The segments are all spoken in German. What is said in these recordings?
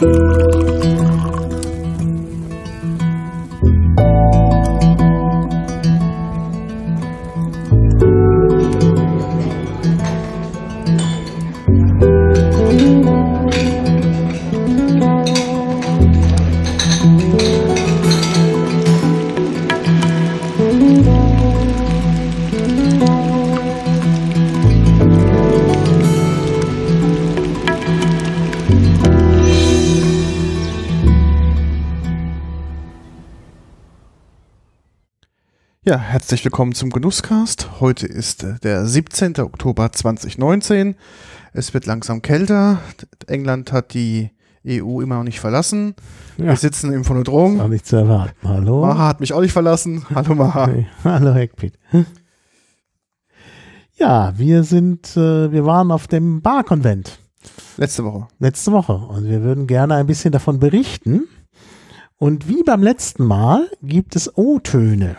Ja, herzlich willkommen zum Genusscast. Heute ist äh, der 17. Oktober 2019. Es wird langsam kälter. England hat die EU immer noch nicht verlassen. Ja. Wir sitzen im Phonodrom. War nicht zu erwarten. Hallo. Maha hat mich auch nicht verlassen. Hallo Maha. Hallo Heckpit. Ja, wir sind, äh, wir waren auf dem Barkonvent Letzte Woche. letzte Woche und wir würden gerne ein bisschen davon berichten. Und wie beim letzten Mal gibt es O-Töne.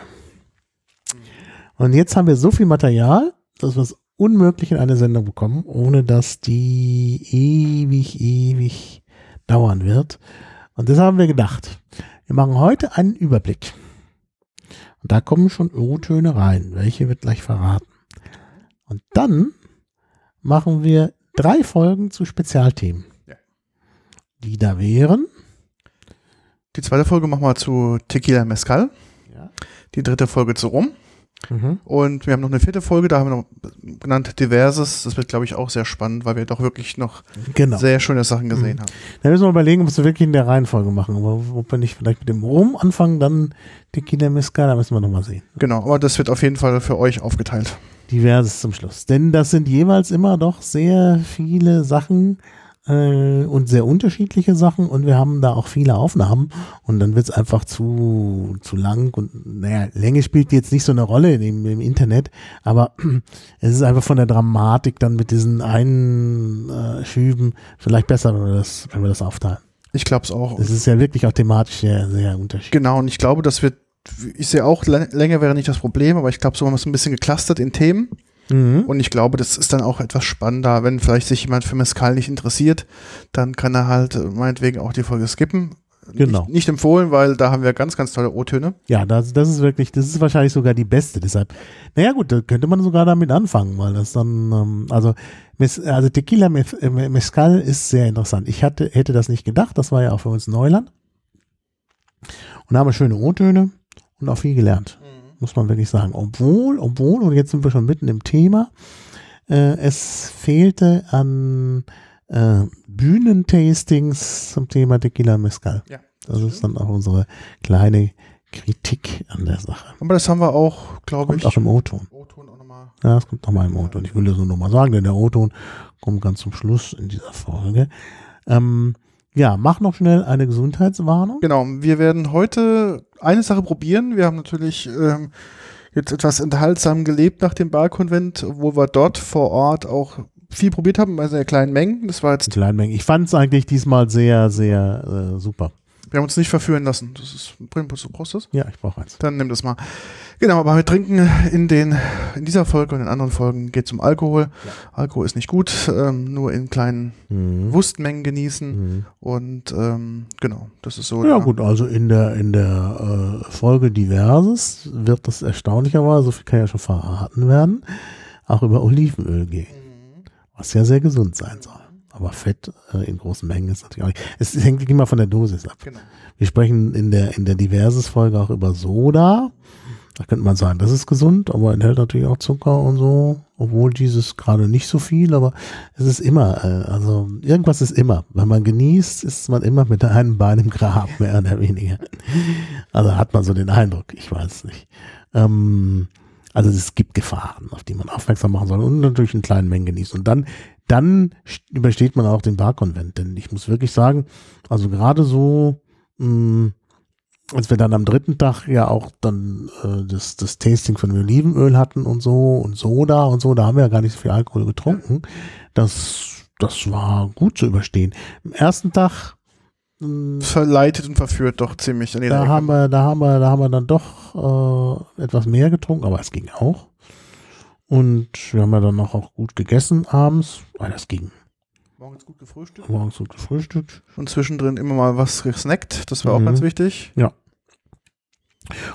Und jetzt haben wir so viel Material, dass wir es unmöglich in eine Sendung bekommen, ohne dass die ewig, ewig dauern wird. Und das haben wir gedacht. Wir machen heute einen Überblick. Und da kommen schon O-Töne rein. Welche wird gleich verraten. Und dann machen wir drei Folgen zu Spezialthemen. Ja. Die da wären. Die zweite Folge machen wir zu Tequila Mezcal. Ja. Die dritte Folge zu Rum. Und wir haben noch eine vierte Folge, da haben wir noch genannt Diverses. Das wird, glaube ich, auch sehr spannend, weil wir doch wirklich noch Genau. sehr schöne Sachen gesehen haben. Da müssen wir überlegen, ob wir es wirklich in der Reihenfolge machen. Aber ob wir nicht vielleicht mit dem Rum anfangen, dann Tequila Mezcal, da müssen wir nochmal sehen. Genau, aber das wird auf jeden Fall für euch aufgeteilt. Diverses zum Schluss. Denn das sind jeweils immer doch sehr viele Sachen äh, und sehr unterschiedliche Sachen und wir haben da auch viele Aufnahmen und dann wird es einfach zu, zu lang und naja, Länge spielt jetzt nicht so eine Rolle im, im Internet, aber es ist einfach von der Dramatik dann mit diesen Einschüben vielleicht besser, wenn wir das, wenn wir das aufteilen. Ich glaube es auch. Es ist ja wirklich auch thematisch sehr, sehr unterschiedlich. Genau, und ich glaube, das wird, ich sehe auch, Lä- Länge wäre nicht das Problem, aber ich glaube, so haben wir es ein bisschen geclustert in Themen. Mhm. Und ich glaube, das ist dann auch etwas spannender, wenn vielleicht sich jemand für Mescal nicht interessiert, dann kann er halt äh, meinetwegen auch die Folge skippen. Genau. Nicht, nicht empfohlen, weil da haben wir ganz, ganz tolle O-Töne. Ja, das, das ist wirklich, das ist wahrscheinlich sogar die beste. Deshalb, naja gut, da könnte man sogar damit anfangen, weil das dann, ähm, also, also Tequila äh, Mezcal ist sehr interessant. Ich hatte, hätte das nicht gedacht, das war ja auch für uns Neuland. Und da haben wir schöne O-Töne und auch viel gelernt, muss man wirklich sagen. Obwohl, obwohl, und jetzt sind wir schon mitten im Thema, äh, es fehlte an äh, Bühnentastings zum Thema Tequila Mezcal. Ja. Das ist dann auch unsere kleine Kritik an der Sache. Aber das haben wir auch, glaube ich. auch im O-Ton. O-Ton auch nochmal. Ja, es kommt nochmal im O-Ton. Ich will das nur nochmal sagen, denn der O-Ton kommt ganz zum Schluss in dieser Folge. Ähm, ja, mach noch schnell eine Gesundheitswarnung. Genau, wir werden heute eine Sache probieren. Wir haben natürlich ähm, jetzt etwas enthaltsam gelebt nach dem Barkonvent, wo wir dort vor Ort auch viel probiert haben, bei sehr kleinen Mengen. Das war In jetzt, kleinen Mengen. Ich fand es eigentlich diesmal sehr, sehr äh, super. Wir haben uns nicht verführen lassen. Das ist, du brauchst das? Ja, ich brauche eins. Dann nimm das mal. Genau, aber wir trinken in den, in dieser Folge und in anderen Folgen geht es um Alkohol. Alkohol ist nicht gut, ähm, nur in kleinen Mhm. bewussten Mengen genießen. Mhm. Und ähm, genau, das ist so. Ja gut, also in der, in der äh, Folge Diverses wird das erstaunlicherweise, so viel kann ja schon verraten werden, auch über Olivenöl gehen. Was ja sehr gesund sein soll. Aber Fett äh, in großen Mengen ist natürlich auch nicht. Es hängt immer von der Dosis ab. Genau. Wir sprechen in der, in der Diverses-Folge auch über Soda. Da könnte man sagen, das ist gesund, aber enthält natürlich auch Zucker und so. Obwohl dieses gerade nicht so viel, aber es ist immer, äh, also irgendwas ist immer. Wenn man genießt, ist man immer mit einem Bein im Grab, mehr oder weniger. Also hat man so den Eindruck, ich weiß es nicht. Ähm, also es gibt Gefahren, auf die man aufmerksam machen soll und natürlich in kleinen Mengen genießen. Und dann, dann st- übersteht man auch den Barkonvent. Denn ich muss wirklich sagen, also gerade so, mh, als wir dann am dritten Tag ja auch dann äh, das, das Tasting von Olivenöl hatten und so und Soda und so, da haben wir ja gar nicht so viel Alkohol getrunken. Das, das war gut zu überstehen. Am ersten Tag mh, Verleitet und verführt doch ziemlich da Ecke. haben wir, da haben wir, da haben wir dann doch äh, etwas mehr getrunken, aber es ging auch. Und wir haben ja dann noch auch gut gegessen abends, weil das ging. Morgens gut gefrühstückt. Morgens gut gefrühstückt. Und zwischendrin immer mal was gesnackt. Das war auch Mhm. ganz wichtig. Und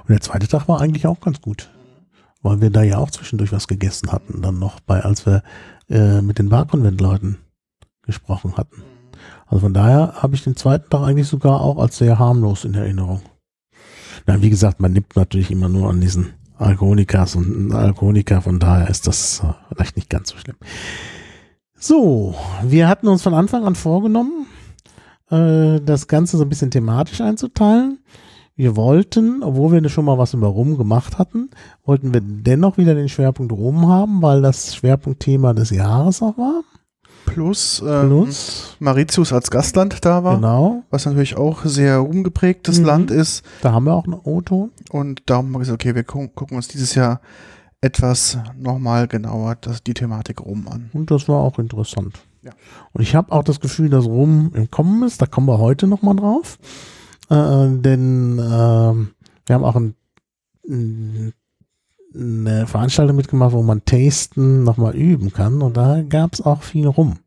der zweite Tag war eigentlich auch ganz gut. Weil wir da ja auch zwischendurch was gegessen hatten, dann noch bei, als wir äh, mit den Barkonvent-Leuten gesprochen hatten. Also von daher habe ich den zweiten Tag eigentlich sogar auch als sehr harmlos in Erinnerung. Na, wie gesagt, man nimmt natürlich immer nur an diesen Alkoholikas und Alkoholiker, von daher ist das äh, vielleicht nicht ganz so schlimm. So, wir hatten uns von Anfang an vorgenommen, äh, das Ganze so ein bisschen thematisch einzuteilen. Wir wollten, obwohl wir schon mal was über Rum gemacht hatten, wollten wir dennoch wieder den Schwerpunkt Rum haben, weil das Schwerpunktthema des Jahres auch war. Plus, ähm, Plus, Mauritius als Gastland da war. genau, Was natürlich auch sehr rumgeprägtes Mhm. Land ist. da haben wir auch einen O-Ton. Und darum haben wir gesagt, okay, wir gu gucken uns dieses Jahr etwas nochmal genauer das, die Thematik rum an. Und das war auch interessant. Ja. Und ich habe auch das Gefühl, dass Rum im Kommen ist. Da kommen wir heute nochmal drauf. Äh, denn ähm, wir haben auch ein, ein, eine Veranstaltung mitgemacht, wo man Tasten nochmal üben kann. Und da gab es auch viel Rum.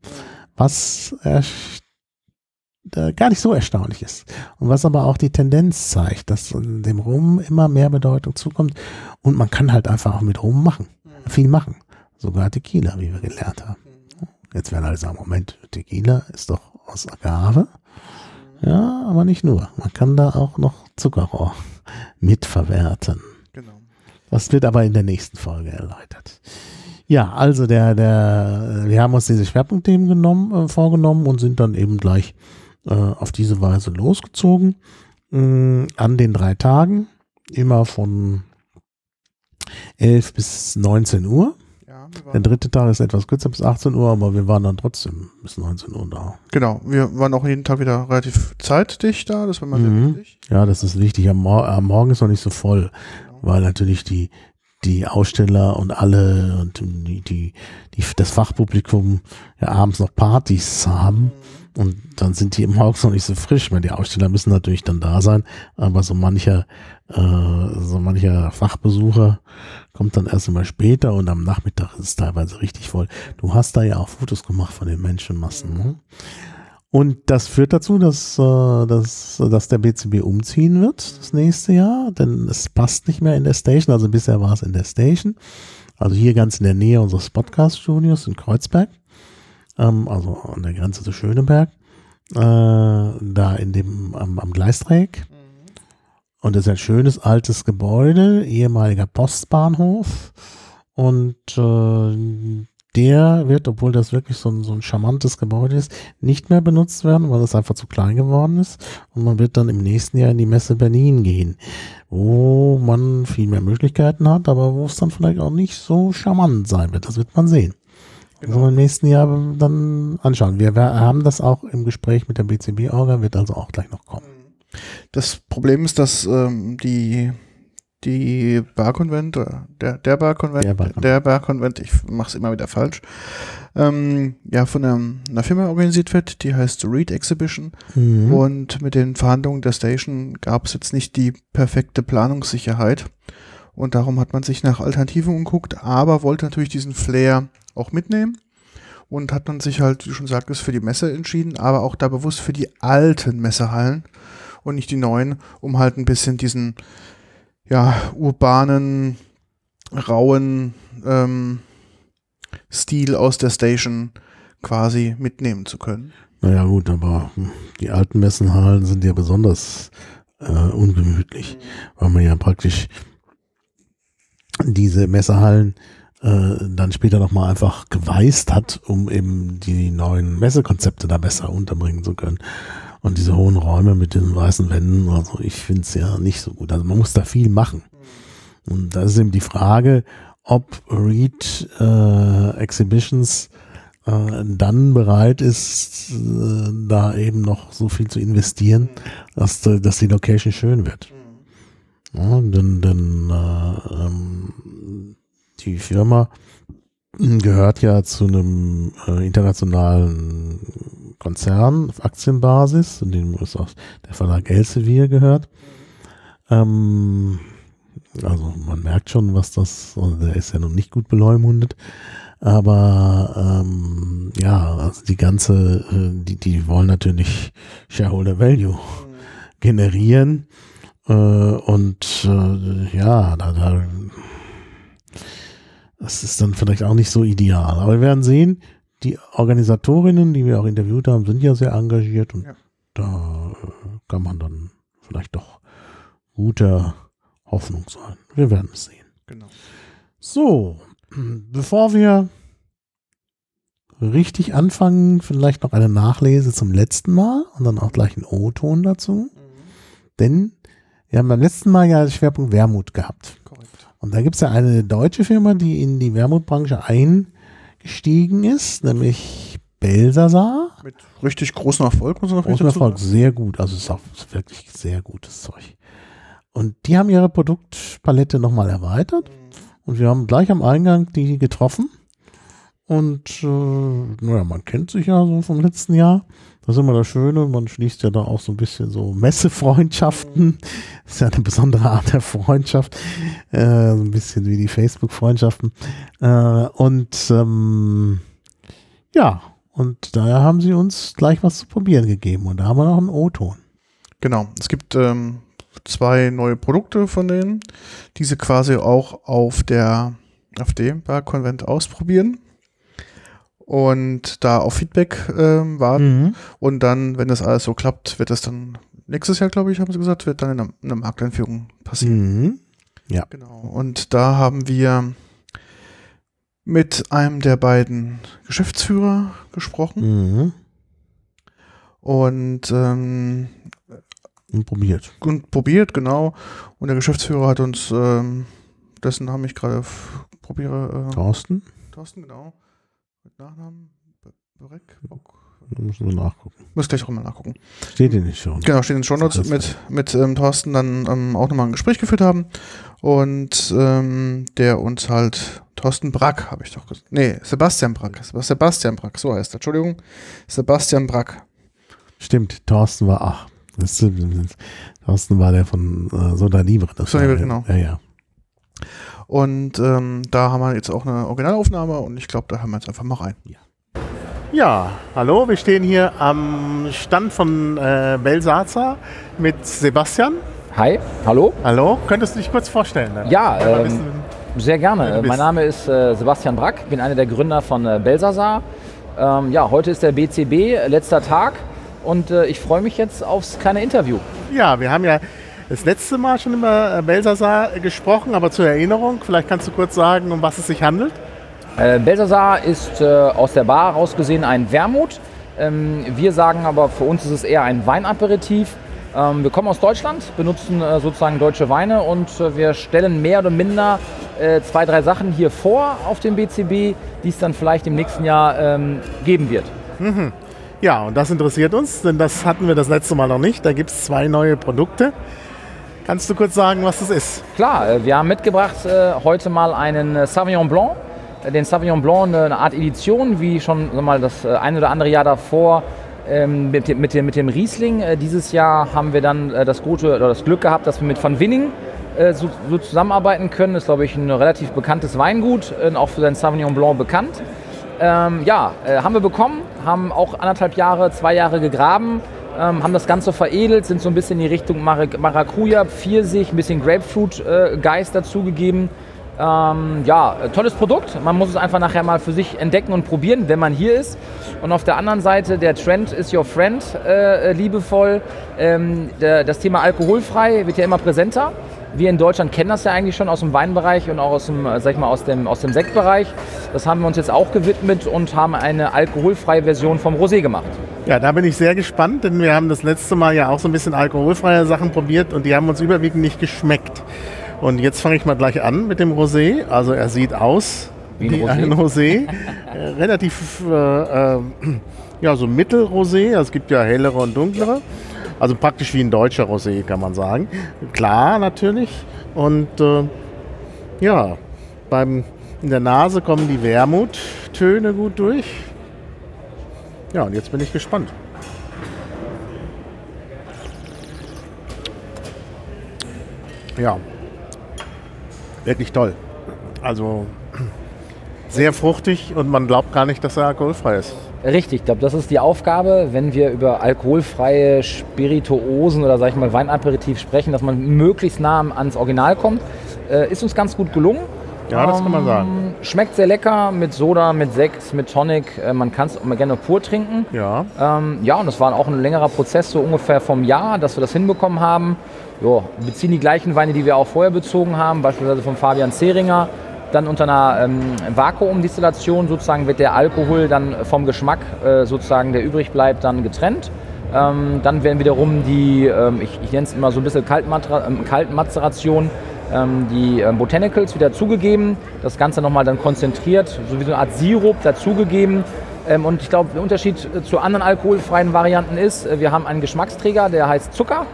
Was äh, gar nicht so erstaunlich ist. Und was aber auch die Tendenz zeigt, dass dem Rum immer mehr Bedeutung zukommt. Und man kann halt einfach auch mit Rum machen. Viel machen. Sogar Tequila, wie wir gelernt haben. Jetzt werden alle sagen, Moment, Tequila ist doch aus Agave. Ja, aber nicht nur. Man kann da auch noch Zuckerrohr mitverwerten. Das wird aber in der nächsten Folge erläutert. Ja, also der, der, wir haben uns diese Schwerpunktthemen genommen, äh, vorgenommen und sind dann eben gleich äh, auf diese Weise losgezogen. Mh, an den drei Tagen, immer von 11 bis 19 Uhr. Ja, Der dritte Tag ist etwas kürzer bis 18 Uhr, aber wir waren dann trotzdem bis 19 Uhr da. genau, wir waren auch jeden Tag wieder relativ zeitdicht da, das war mal Mhm. sehr wichtig. Ja, das ist wichtig. Am, Mor am Morgen ist noch nicht so voll, weil natürlich die, die Aussteller und alle und die, die, die, das Fachpublikum ja abends noch Partys haben. Und dann sind die morgens noch nicht so frisch, weil die Aussteller müssen natürlich dann da sein. Aber so mancher, äh, so mancher Fachbesucher kommt dann erst immer später und am Nachmittag ist es teilweise richtig voll. Du hast da ja auch Fotos gemacht von den Menschenmassen. Ne? Und das führt dazu, dass, äh, dass, dass der BCB umziehen wird das nächste Jahr, denn es passt nicht mehr in der Station. Also bisher war es in der Station. Also hier ganz in der Nähe unseres Podcast-Studios in Kreuzberg, ähm, also an der Grenze zu Schöneberg, äh, da in dem am, am Gleisdreieck. Und das ist ein schönes altes Gebäude, ehemaliger Postbahnhof. Und äh, der wird, obwohl das wirklich so ein, so ein charmantes Gebäude ist, nicht mehr benutzt werden, weil es einfach zu klein geworden ist. Und man wird dann im nächsten Jahr in die Messe Berlin gehen, wo man viel mehr Möglichkeiten hat, aber wo es dann vielleicht auch nicht so charmant sein wird. Das wird man sehen. Genau. Also im nächsten Jahr dann anschauen. Wir, wir haben das auch im Gespräch mit der BCB-Orga, wird also auch gleich noch kommen. Das Problem ist, dass ähm, die, die Barkonvent, oder der, der Barkonvent, Der Barkonvent. der Barkonvent, ich mache es immer wieder falsch, ähm, ja, von einer, einer Firma organisiert wird, die heißt Read Exhibition. Mhm. Und mit den Verhandlungen der Station gab es jetzt nicht die perfekte Planungssicherheit. Und darum hat man sich nach Alternativen umguckt, aber wollte natürlich diesen Flair auch mitnehmen. Und hat dann sich halt, wie du schon sagtest, für die Messe entschieden, aber auch da bewusst für die alten Messehallen und nicht die neuen, um halt ein bisschen diesen, ja, urbanen, rauen ähm, Stil aus der Station quasi mitnehmen zu können. Naja gut, aber die alten Messenhallen sind ja besonders äh, ungemütlich, weil man ja praktisch diese Messehallen äh, dann später nochmal einfach geweißt hat, um eben die neuen Messekonzepte da besser unterbringen zu können. Und diese hohen Räume mit den weißen Wänden, also ich finde es ja nicht so gut. Also man muss da viel machen. Und da ist eben die Frage, ob Read äh, Exhibitions äh, dann bereit ist, äh, da eben noch so viel zu investieren, dass, äh, dass die Location schön wird. Ja, denn denn äh, ähm, die Firma gehört ja zu einem äh, internationalen Konzern auf Aktienbasis, in dem ist auch der Verlag Elsevier gehört. Ähm, also man merkt schon, was das, also der ist ja noch nicht gut beleumundet, aber ähm, ja, also die ganze, äh, die, die wollen natürlich Shareholder Value generieren. Äh, und äh, ja, da, da, das ist dann vielleicht auch nicht so ideal. Aber wir werden sehen, die Organisatorinnen, die wir auch interviewt haben, sind ja sehr engagiert und Ja. da äh, kann man dann vielleicht doch guter Hoffnung sein. Wir werden es sehen. Genau. So, bevor wir richtig anfangen, vielleicht noch eine Nachlese zum letzten Mal und dann auch gleich einen O-Ton dazu. Denn wir haben beim letzten Mal ja den Schwerpunkt Wermut gehabt. Korrekt. Und da gibt es ja eine deutsche Firma, die in die Wermutbranche eingestiegen ist, nämlich Belsasar. Mit richtig großem Erfolg, muss man Großen Erfolg, sehr gut. Also es ist auch wirklich sehr gutes Zeug. Und die haben ihre Produktpalette nochmal erweitert. Und wir haben gleich am Eingang die getroffen. Und äh, naja, man kennt sich ja so vom letzten Jahr. Das ist immer das Schöne. Man schließt ja da auch so ein bisschen so Messefreundschaften. Das ist ja eine besondere Art der Freundschaft. Äh, so ein bisschen wie die Facebook-Freundschaften. Äh, und ähm, ja, und daher haben sie uns gleich was zu probieren gegeben. Und da haben wir noch einen O-Ton. Genau. Es gibt ähm, zwei neue Produkte von denen, die sie quasi auch auf der auf dem Bar-Konvent ausprobieren und da auf Feedback ähm, warten. Und dann, wenn das alles so klappt, wird das dann nächstes Jahr, glaube ich, haben sie gesagt, wird dann in der, in der Markteinführung passieren. Mhm. Genau. Und da haben wir mit einem der beiden Geschäftsführer gesprochen Mhm. und, ähm, Und probiert. und probiert, genau. Und der Geschäftsführer hat uns, ähm, dessen Namen ich gerade probiere, äh, Thorsten, Thorsten, genau. Mit Nachnamen, Bock. da müssen wir nachgucken. Muss gleich auch mal nachgucken. Steht hier nicht schon. Genau, steht in den Shownotes mit, mit ähm, Thorsten dann ähm, auch nochmal ein Gespräch geführt haben. Und ähm, der uns halt, Thorsten Brack, habe ich doch gesagt. Nee, Sebastian Brack. Sebastian Brack, so heißt er. Entschuldigung. Sebastian Brack. Stimmt, Thorsten war, ach, das ist, Thorsten war der von äh, Soda Libre. Das Soda Libre, genau. Ja, ja. Und ähm, da haben wir jetzt auch eine Originalaufnahme und ich glaube, da hören wir jetzt einfach mal rein. Ja, hallo, wir stehen hier am Stand von äh, Belsaza mit Sebastian. Hi, hallo. Hallo, könntest du dich kurz vorstellen? Dann? Ja, Mal ein ähm, sehr gerne. Mein Name ist äh, Sebastian Brack, bin einer der Gründer von äh, Belsasar. Ähm, ja, heute ist der BCB, letzter Tag und äh, ich freue mich jetzt aufs kleine Interview. Ja, wir haben ja das letzte Mal schon über äh, Belsasar gesprochen, aber zur Erinnerung, vielleicht kannst du kurz sagen, um was es sich handelt. Äh, Belsasar ist äh, aus der Bar heraus gesehen ein Wermut. Ähm, wir sagen aber, für uns ist es eher ein Weinaperitif. Ähm, wir kommen aus Deutschland, benutzen äh, sozusagen deutsche Weine und äh, wir stellen mehr oder minder äh, zwei, drei Sachen hier vor auf dem BCB, die es dann vielleicht im nächsten Jahr ähm, geben wird. Ja, und das interessiert uns, denn das hatten wir das letzte Mal noch nicht. Da gibt es zwei neue Produkte. Kannst du kurz sagen, was das ist? Klar, äh, wir haben mitgebracht äh, heute mal einen äh, Sauvignon Blanc. Den Sauvignon Blanc, eine, Art Edition, wie schon mal, das ein oder andere Jahr davor ähm, mit, dem, mit, dem, mit dem Riesling. Dieses Jahr haben wir dann das, gute, oder das Glück gehabt, dass wir mit Van Winning so, so zusammenarbeiten können. Das ist, glaube ich, ein relativ bekanntes Weingut, auch für sein Sauvignon Blanc bekannt. Ähm, ja, äh, haben wir bekommen, haben auch anderthalb Jahre, zwei Jahre gegraben, ähm, haben das Ganze veredelt, sind so ein bisschen in die Richtung Mar Maracuja, Pfirsich, ein bisschen Grapefruit-Geist dazugegeben. Ähm, ja, äh, tolles Produkt. Man muss es einfach nachher mal für sich entdecken und probieren, wenn man hier ist. Und auf der anderen Seite, der Trend is your friend, äh, äh, liebevoll. Ähm, der, das Thema alkoholfrei wird ja immer präsenter. Wir in Deutschland kennen das ja eigentlich schon aus dem Weinbereich und auch aus dem, äh, sag ich mal, aus dem, aus dem Sektbereich. Das haben wir uns jetzt auch gewidmet und haben eine alkoholfreie Version vom Rosé gemacht. Ja, da bin ich sehr gespannt, denn wir haben das letzte Mal ja auch so ein bisschen alkoholfreie Sachen probiert und die haben uns überwiegend nicht geschmeckt. Und jetzt fange ich mal gleich an mit dem Rosé. Also er sieht aus Wie ein Rosé. ein Rosé. Äh, Relativ, äh, äh, ja, so Mittelrosé. Also Es gibt ja hellere und dunklere. Also praktisch wie ein deutscher Rosé, kann man sagen. Klar, natürlich. Und äh, ja, beim, in der Nase kommen die Wermuttöne gut durch. Ja, und jetzt bin ich gespannt. Ja, wirklich toll. Also sehr fruchtig und man glaubt gar nicht, dass er alkoholfrei ist. Richtig, ich glaube, das ist die Aufgabe, wenn wir über alkoholfreie Spirituosen oder sag ich mal Weinaperitif sprechen, dass man möglichst nah ans Original kommt. Äh, ist uns ganz gut gelungen. Ja, das kann man Ähm, sagen. Schmeckt sehr lecker mit Soda, mit Sekt, mit Tonic. Äh, man kann es gerne pur trinken. Ja. Ähm, ja, und das war auch ein längerer Prozess, so ungefähr vom Jahr, dass wir das hinbekommen haben. Jo, wir beziehen die gleichen Weine, die wir auch vorher bezogen haben, beispielsweise von Fabian Zeringer. Dann unter einer ähm, Vakuumdistillation sozusagen wird der Alkohol dann vom Geschmack äh, sozusagen, der übrig bleibt, dann getrennt. Ähm, dann werden wiederum die, ähm, ich, ich nenne es immer so ein bisschen Kaltmatra ähm, Kaltmazeration, ähm, die ähm, Botanicals wieder zugegeben. Das Ganze nochmal dann konzentriert, so wie so eine Art Sirup dazugegeben. Ähm, und ich glaube, der Unterschied äh, zu anderen alkoholfreien Varianten ist, äh, wir haben einen Geschmacksträger, der heißt Zucker.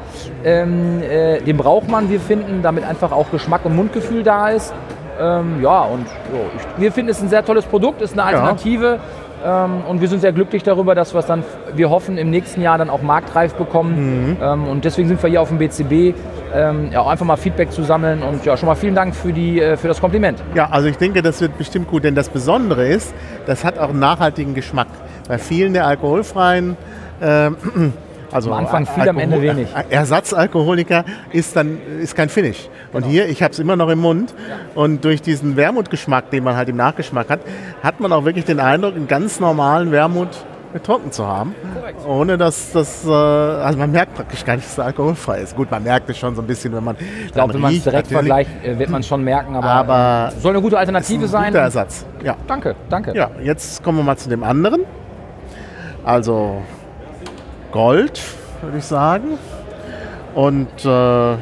Äh, den braucht man, wir finden, damit einfach auch Geschmack und Mundgefühl da ist. Ähm, ja, und jo, ich, wir finden es ein sehr tolles Produkt, ist eine Alternative. Ähm, und wir sind sehr glücklich darüber, dass wir es dann, wir hoffen, im nächsten Jahr dann auch marktreif bekommen. Ähm, und deswegen sind wir hier auf dem BCB, ähm, ja, einfach mal Feedback zu sammeln. Und ja, schon mal vielen Dank für, die, äh, für das Kompliment. Ja, also ich denke, das wird bestimmt gut, denn das Besondere ist, das hat auch einen nachhaltigen Geschmack. Bei vielen der alkoholfreien, ähm, also Am Anfang viel, am Ende wenig. Ersatzalkoholiker ist dann ist kein Finish. Und Genau. hier, ich habe es immer noch im Mund und durch diesen Wermutgeschmack, den man halt im Nachgeschmack hat, hat man auch wirklich den Eindruck, einen ganz normalen Wermut getrunken zu haben, ohne dass das, äh, also man merkt praktisch gar nicht, dass es alkoholfrei ist. Gut, man merkt es schon so ein bisschen, wenn man Ich glaube, wenn man es direkt vergleicht, äh, wird man schon merken, aber, Aber äh, soll eine gute Alternative Guter sein. Ersatz. Ja. Danke, danke. Ja, jetzt kommen wir mal zu dem anderen. Also Gold, würde ich sagen. Und äh,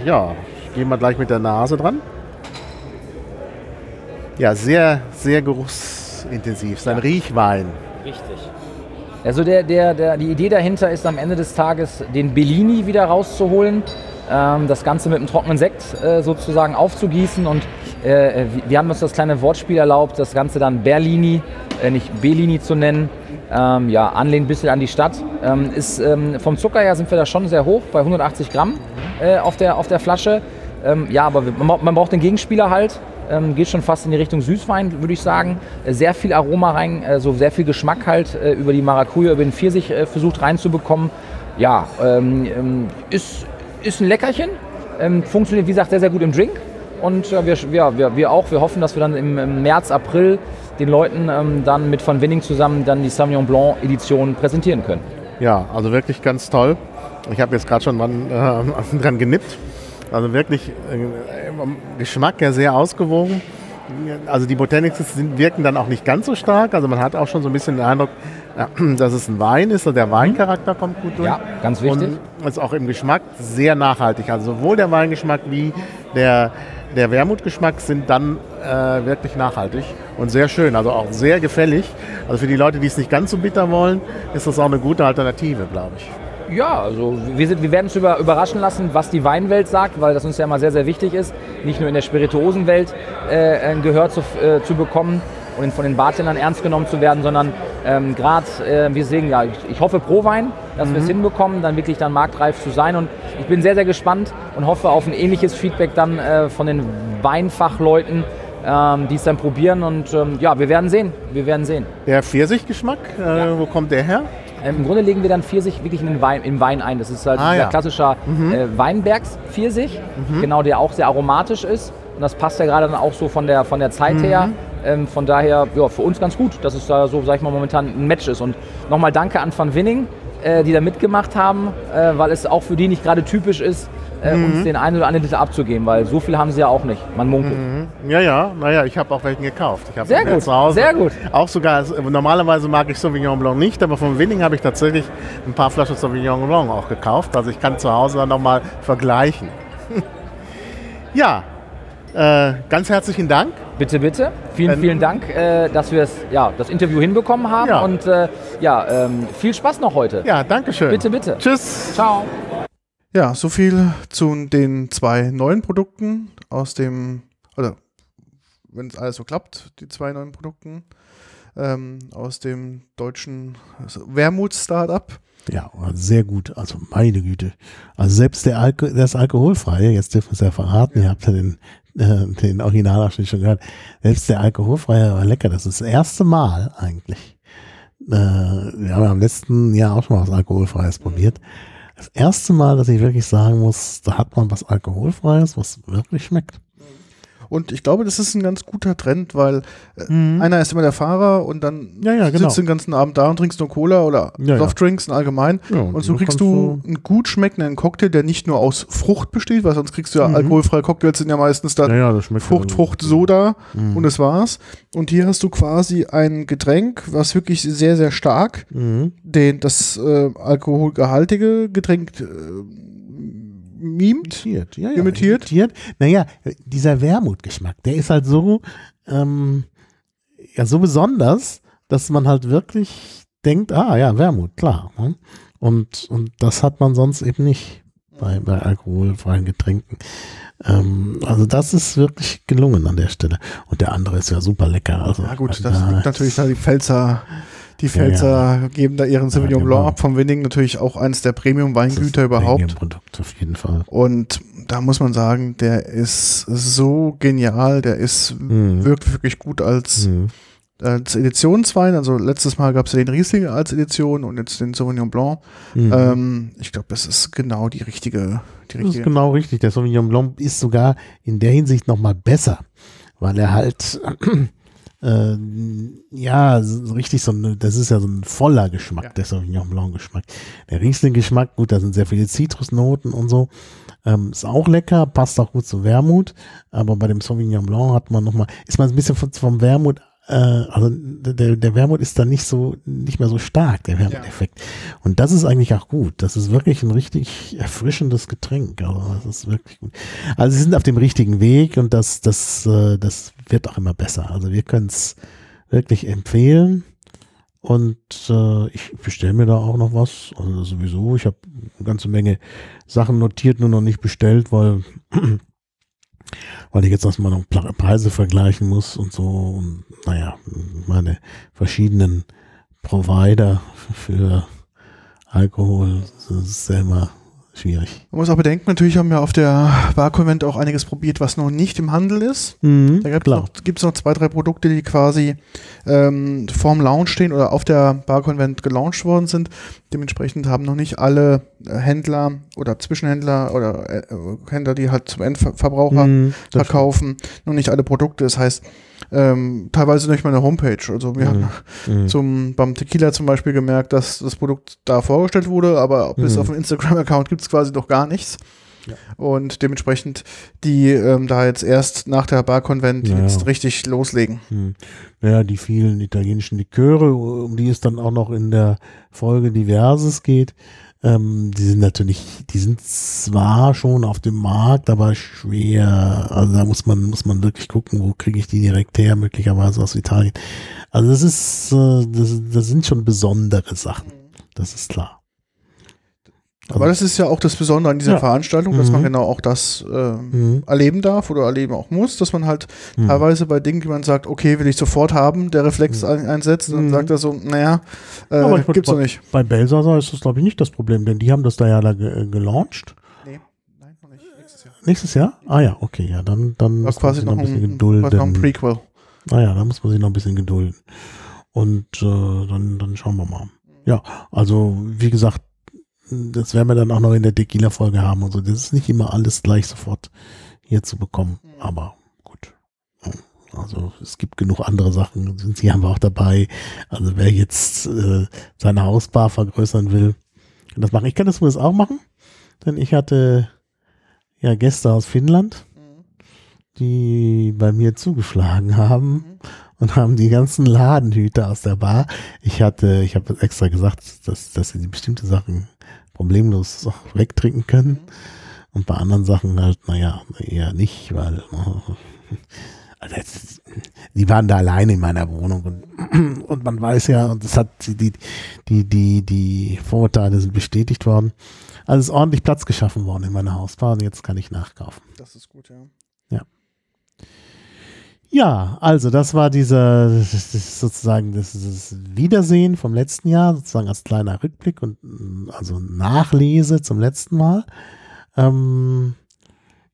ja, gehen wir gleich mit der Nase dran. Ja, sehr, sehr geruchsintensiv. Sein Riechwein. Richtig. Also der, der, der, die Idee dahinter ist am Ende des Tages, den Bellini wieder rauszuholen, ähm, das Ganze mit einem trockenen Sekt äh, sozusagen aufzugießen und äh, wir- wir haben uns das kleine Wortspiel erlaubt, das Ganze dann Berlini, äh, nicht Bellini zu nennen. Ähm, ja, anlehnt ein bisschen an die Stadt. Ähm, ist, ähm, vom Zucker her sind wir da schon sehr hoch, bei 180 Gramm äh, auf, der, auf der Flasche. Ähm, ja, aber man, braucht- man braucht den Gegenspieler halt. Ähm, geht schon fast in die Richtung Süßwein, würde ich sagen. Äh, Sehr viel Aroma rein, äh, so sehr viel Geschmack halt äh, über die Maracuja, über den Pfirsich äh, versucht reinzubekommen. Ja, ähm, ist, ist ein Leckerchen. Funktioniert, wie gesagt, sehr, sehr gut im Drink. Und wir, ja, wir, wir auch, wir hoffen, dass wir dann im März, April den Leuten ähm, dann mit Von Winning zusammen dann die Sauvignon Blanc Edition präsentieren können. Ja, also wirklich ganz toll. Ich habe jetzt gerade schon dran, äh, dran genippt. Also wirklich äh, Geschmack ja sehr ausgewogen. Also die Botanics sind, wirken dann auch nicht ganz so stark. Also man hat auch schon so ein bisschen den Eindruck, äh, dass es ein Wein ist. Also der Weincharakter kommt gut durch. Ja, ganz wichtig. Und ist auch im Geschmack sehr nachhaltig. Also sowohl der Weingeschmack wie der, der Wermutgeschmack sind dann äh, wirklich nachhaltig und sehr schön. Also auch sehr gefällig. Also für die Leute, die es nicht ganz so bitter wollen, ist das auch eine gute Alternative, glaube ich. Ja, also wir, sind, wir werden uns über, überraschen lassen, was die Weinwelt sagt, weil das uns ja immer sehr, sehr wichtig ist, nicht nur in der Spirituosenwelt äh, ein Gehör zu, äh, zu bekommen und von den Bartendern ernst genommen zu werden, sondern ähm, gerade, äh, wir sehen ja, ich, ich hoffe pro Wein, dass wir es hinbekommen, dann wirklich dann marktreif zu sein und ich bin sehr, sehr gespannt und hoffe auf ein ähnliches Feedback dann äh, von den Weinfachleuten, ähm, die es dann probieren und ähm, ja, wir werden sehen, wir werden sehen. Der Pfirsichgeschmack, äh, wo kommt der her? Ähm, Im Grunde legen wir dann Pfirsich wirklich in den Wein, im Wein ein. Das ist halt Ah, dieser ja. klassischer äh, Weinbergs-Pfirsich, genau, der auch sehr aromatisch ist. Und das passt ja gerade dann auch so von der, von der Zeit her. Ähm, von daher, ja, für uns ganz gut, dass es da so, sag ich mal, momentan ein Match ist. Und nochmal danke an Van Winning, äh, die da mitgemacht haben, äh, weil es auch für die nicht gerade typisch ist, äh, uns den einen oder anderen Liter abzugeben, weil so viel haben sie ja auch nicht. Man munkelt. Ja, ja, naja, ich habe auch welchen gekauft. Ich Sehr gut, zu Hause. sehr gut. Auch sogar, also, normalerweise mag ich Sauvignon Blanc nicht, aber vom Winning habe ich tatsächlich ein paar Flaschen Sauvignon Blanc auch gekauft. Also ich kann zu Hause dann nochmal vergleichen. ja, äh, ganz herzlichen Dank. Bitte, bitte. Vielen, Ähm, vielen Dank, äh, dass wir das, ja, das Interview hinbekommen haben. Ja. Und äh, ja, ähm, viel Spaß noch heute. Ja, danke schön. Bitte, bitte. Tschüss. Ciao. Ja, so viel zu den zwei neuen Produkten aus dem, oder wenn es alles so klappt, die zwei neuen Produkten ähm, aus dem deutschen Wermut-Startup. Ja, sehr gut. Also meine Güte. Also selbst der Alko das Alkoholfreie, jetzt dürfen wir es ja verraten, ihr habt ja den, äh, den Originalabschnitt schon gehört. Selbst der alkoholfreie war lecker. Das ist das erste Mal eigentlich. Äh, wir haben ja im letzten Jahr auch schon mal was Alkoholfreies probiert. Das erste Mal, dass ich wirklich sagen muss, da hat man was Alkoholfreies, was wirklich schmeckt. Und ich glaube, das ist ein ganz guter Trend, weil äh, Mhm. einer ist immer der Fahrer und dann Ja, ja, genau. sitzt du den ganzen Abend da und trinkst nur Cola oder Ja, ja. Softdrinks in allgemein. Ja, Und so kriegst du einen gut schmeckenden Cocktail, der nicht nur aus Frucht besteht, weil sonst kriegst du ja Mhm. alkoholfreie Cocktails sind ja meistens dann Ja, ja, Frucht, ja- Frucht, Soda Mhm. und das war's. Und hier hast du quasi ein Getränk, was wirklich sehr, sehr stark Mhm. den, das äh, alkoholgehaltige Getränk äh, mimt. Imitiert, ja, ja. Imitiert? imitiert. Naja, dieser Wermutgeschmack, der ist halt so, ähm, ja, so besonders, dass man halt wirklich denkt, ah ja, Wermut, klar. Ne? Und, und das hat man sonst eben nicht bei, bei alkoholfreien Getränken. Ähm, also das ist wirklich gelungen an der Stelle. Und der andere ist ja super lecker. Also, Ja gut, also das da- liegt natürlich da die Pfälzer, die Ja, Pfälzer geben da ihren Sauvignon genau. Blanc ab vom Winning, natürlich auch eines der Premium-Weingüter ein überhaupt. Premium-Produkt auf jeden Fall. Und da muss man sagen, der ist so genial, der ist Mhm. wirkt wirklich gut als, Mhm. als Editionswein. Also letztes Mal gab es ja den Riesling als Edition und jetzt den Sauvignon Blanc. Mhm. Ähm, ich glaube, das ist genau die richtige, die Das ist richtige. genau richtig. Der Sauvignon Blanc ist sogar in der Hinsicht nochmal besser, weil er halt, äh, ja, so richtig so ein, das ist ja so ein voller Geschmack, Ja. der Sauvignon Blanc Geschmack. Der Riesling-Geschmack, gut, da sind sehr viele Zitrusnoten und so. Ähm, ist auch lecker, passt auch gut zu Wermut, aber bei dem Sauvignon Blanc hat man nochmal, ist man ein bisschen vom, vom Wermut, äh, also der, der Wermut ist dann nicht so, nicht mehr so stark, der Wermuteffekt. Und das ist eigentlich auch gut. Das ist wirklich ein richtig erfrischendes Getränk. Also das ist wirklich gut. Also sie sind auf dem richtigen Weg und das, das, äh, das wird auch immer besser. Also wir können es wirklich empfehlen. Und äh, ich bestelle mir da auch noch was. Also sowieso, ich habe eine ganze Menge Sachen notiert, nur noch nicht bestellt, weil, weil ich jetzt erstmal noch Preise vergleichen muss und so. Und naja, meine verschiedenen Provider für Alkohol, das ist ja immer schwierig. Man muss auch bedenken, natürlich haben wir auf der Barkonvent auch einiges probiert, was noch nicht im Handel ist. Mhm, Da gibt es noch, noch zwei, drei Produkte, die quasi ähm, vorm Launch stehen oder auf der Barkonvent gelauncht worden sind. Dementsprechend haben noch nicht alle äh, Händler oder Zwischenhändler oder äh, äh, Händler, die halt zum Endverbraucher Mhm, verkaufen, noch nicht alle Produkte. Das heißt, ähm, teilweise nicht mal eine Homepage. Also wir haben Mhm. zum, beim Tequila zum Beispiel gemerkt, dass das Produkt da vorgestellt wurde, aber bis Mhm. auf den Instagram-Account gibt es quasi noch gar nichts. Ja. Und dementsprechend die ähm, da jetzt erst nach der Barkonvent Ja, jetzt richtig loslegen. Hm. Ja, die vielen italienischen Liköre, um die es dann auch noch in der Folge Diverses geht, ähm, die sind natürlich, die sind zwar schon auf dem Markt, aber schwer. Also da muss man, muss man wirklich gucken, wo kriege ich die direkt her, möglicherweise aus Italien. Also das ist, äh, das, das sind schon besondere Sachen. Das ist klar. Aber das ist ja auch das Besondere an dieser Ja. Veranstaltung, dass man Mhm. genau auch das ähm, Mhm. erleben darf oder erleben auch muss, dass man halt Mhm. teilweise bei Dingen, die man sagt, okay, will ich sofort haben, der Reflex Mhm. ein, einsetzt und dann Mhm. sagt er so, naja, äh, Aber ich würd gibt's noch mal- nicht. Bei Belsasa ist das, glaube ich, nicht das Problem, denn die haben das da ja da ge gelauncht. Nee, nein, noch nicht. Nächstes Jahr. Nächstes Jahr? Ah ja, okay, ja, dann, dann muss man quasi sich noch ein bisschen gedulden. quasi noch ein Prequel. Naja, da muss man sich noch ein bisschen gedulden. Und äh, dann, dann schauen wir mal. Ja, also wie gesagt, das werden wir dann auch noch in der Tequila-Folge haben. Also das ist nicht immer alles gleich sofort hier zu bekommen. Aber gut. Also es gibt genug andere Sachen. Die haben wir auch dabei. Also wer jetzt äh, seine Hausbar vergrößern will, kann das machen. Ich kann das übrigens auch machen, denn ich hatte ja Gäste aus Finnland, die bei mir zugeschlagen haben und haben die ganzen Ladenhüter aus der Bar. Ich hatte, ich habe extra gesagt, dass, dass sie bestimmte Sachen problemlos wegtrinken können. Und bei anderen Sachen halt, naja, eher nicht, weil äh, also jetzt, die waren da alleine in meiner Wohnung und, und man weiß ja, und das hat die, die, die, die Vorurteile sind bestätigt worden. Also es ist ordentlich Platz geschaffen worden in meiner Hausbar und jetzt kann ich nachkaufen. Das ist gut, ja. Ja, also das war dieser das sozusagen das, das Wiedersehen vom letzten Jahr, sozusagen als kleiner Rückblick und also Nachlese zum letzten Mal. Ähm,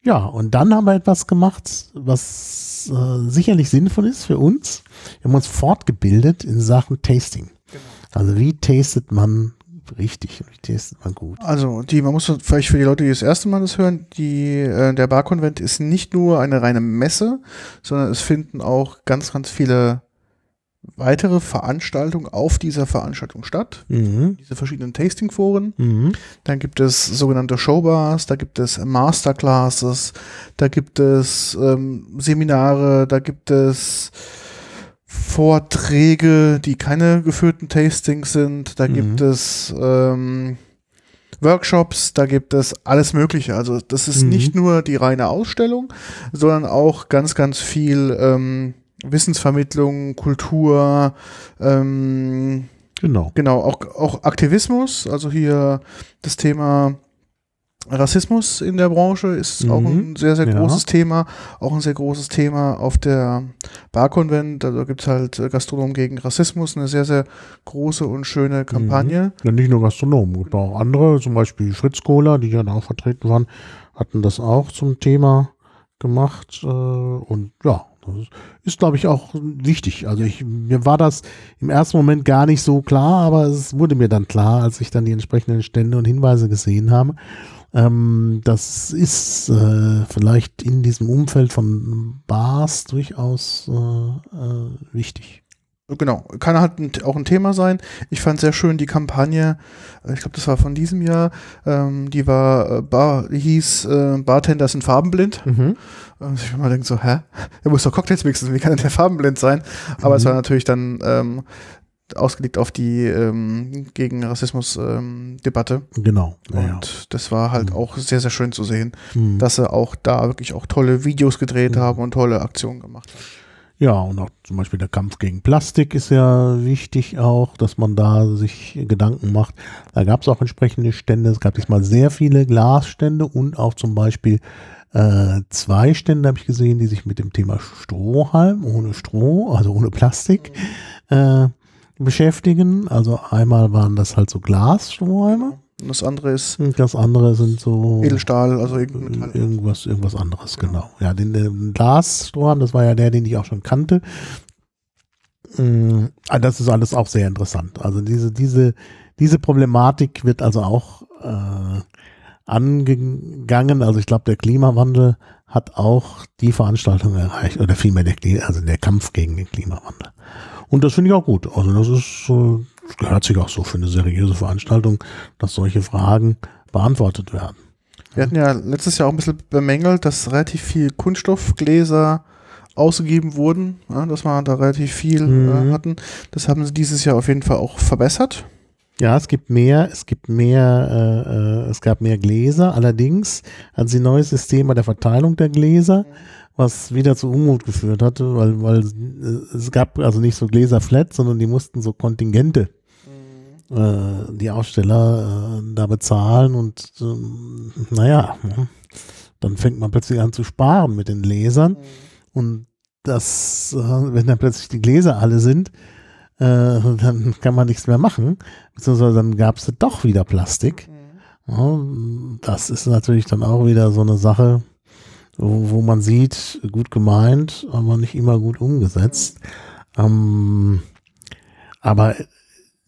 Ja, und dann haben wir etwas gemacht, was äh, sicherlich sinnvoll ist für uns. Wir haben uns fortgebildet in Sachen Tasting. Also wie tastet man richtig, wie tastet man gut. Also, die, man muss vielleicht für die Leute, die das erste Mal das hören, die, äh, der Barkonvent ist nicht nur eine reine Messe, sondern es finden auch ganz, ganz viele weitere Veranstaltungen auf dieser Veranstaltung statt. Mhm. Diese verschiedenen Tastingforen. Mhm. Dann gibt es sogenannte Showbars, da gibt es Masterclasses, da gibt es ähm, Seminare, da gibt es Vorträge, die keine geführten Tastings sind, da Mhm. gibt es ähm, Workshops, da gibt es alles Mögliche. Also das ist Mhm. nicht nur die reine Ausstellung, sondern auch ganz, ganz viel ähm, Wissensvermittlung, Kultur, ähm, Genau. Genau, auch, auch Aktivismus, also hier das Thema Rassismus in der Branche ist auch Mhm. ein sehr, sehr Ja. großes Thema. Auch ein sehr großes Thema auf der Barkonvent. Also gibt es halt äh, Gastronomen gegen Rassismus, eine sehr, sehr große und schöne Kampagne. Ja, nicht nur Gastronomen, gibt auch andere, zum Beispiel Fritz Kohler, die ja da auch vertreten waren, hatten das auch zum Thema gemacht. Äh, und ja, das ist, ist glaube ich, auch wichtig. Also ich, mir war das im ersten Moment gar nicht so klar, aber es wurde mir dann klar, als ich dann die entsprechenden Stände und Hinweise gesehen habe. Ähm, das ist äh, vielleicht in diesem Umfeld von Bars durchaus äh, äh, wichtig. Genau, kann halt ein, auch ein Thema sein. Ich fand sehr schön die Kampagne, äh, ich glaube, das war von diesem Jahr, ähm, die war, äh, Bar, die hieß äh, Bartender sind farbenblind. Mhm. Und ich immer denke so, hä? Er muss doch Cocktails mixen, wie kann denn der farbenblind sein? Aber es Mhm. war natürlich dann ähm, ausgelegt auf die ähm, gegen Rassismus-Debatte. Genau. Ja, ja. und das war halt Mhm. auch sehr, sehr schön zu sehen, Mhm. dass sie auch da wirklich auch tolle Videos gedreht Mhm. haben und tolle Aktionen gemacht haben. Ja, und auch zum Beispiel der Kampf gegen Plastik ist ja wichtig auch, dass man da sich Gedanken macht. Da gab es auch entsprechende Stände. Es gab diesmal sehr viele Glasstände und auch zum Beispiel äh, zwei Stände habe ich gesehen, die sich mit dem Thema Strohhalm ohne Stroh, also ohne Plastik, äh, beschäftigen. Also einmal waren das halt so Glasstrohhalme Und das andere ist und das andere sind so Edelstahl, also Metall. Irgendwas, irgendwas anderes, Genau. Ja, den, den Glasstrohhalm, das war ja der, den ich auch schon kannte. Mm, ah, Das ist alles auch sehr interessant. Also diese, diese, diese Problematik wird also auch äh, angegangen. Also ich glaube, der Klimawandel hat auch die Veranstaltung erreicht, oder vielmehr der, also der Kampf gegen den Klimawandel. Und das finde ich auch gut. Also das ist, äh, das gehört sich auch so für eine seriöse Veranstaltung, dass solche Fragen beantwortet werden. Wir hatten ja letztes Jahr auch ein bisschen bemängelt, dass relativ viel Kunststoffgläser ausgegeben wurden, ja, dass wir da relativ viel Mhm. äh, hatten. Das haben sie dieses Jahr auf jeden Fall auch verbessert. Ja, es gibt mehr, es gibt mehr, äh, äh, es gab mehr Gläser. Allerdings hat sie ein neues System bei der Verteilung der Gläser, was wieder zu Unmut geführt hatte, weil, weil äh, es gab also nicht so Gläser flat, sondern die mussten so Kontingente äh, die Aussteller äh, da bezahlen und ähm, naja, ja, dann fängt man plötzlich an zu sparen mit den Gläsern. Und das, äh, wenn dann plötzlich die Gläser alle sind, dann kann man nichts mehr machen, beziehungsweise dann gab es doch wieder Plastik. Ja, das ist natürlich dann auch wieder so eine Sache, wo, wo man sieht, gut gemeint, aber nicht immer gut umgesetzt. Ähm, aber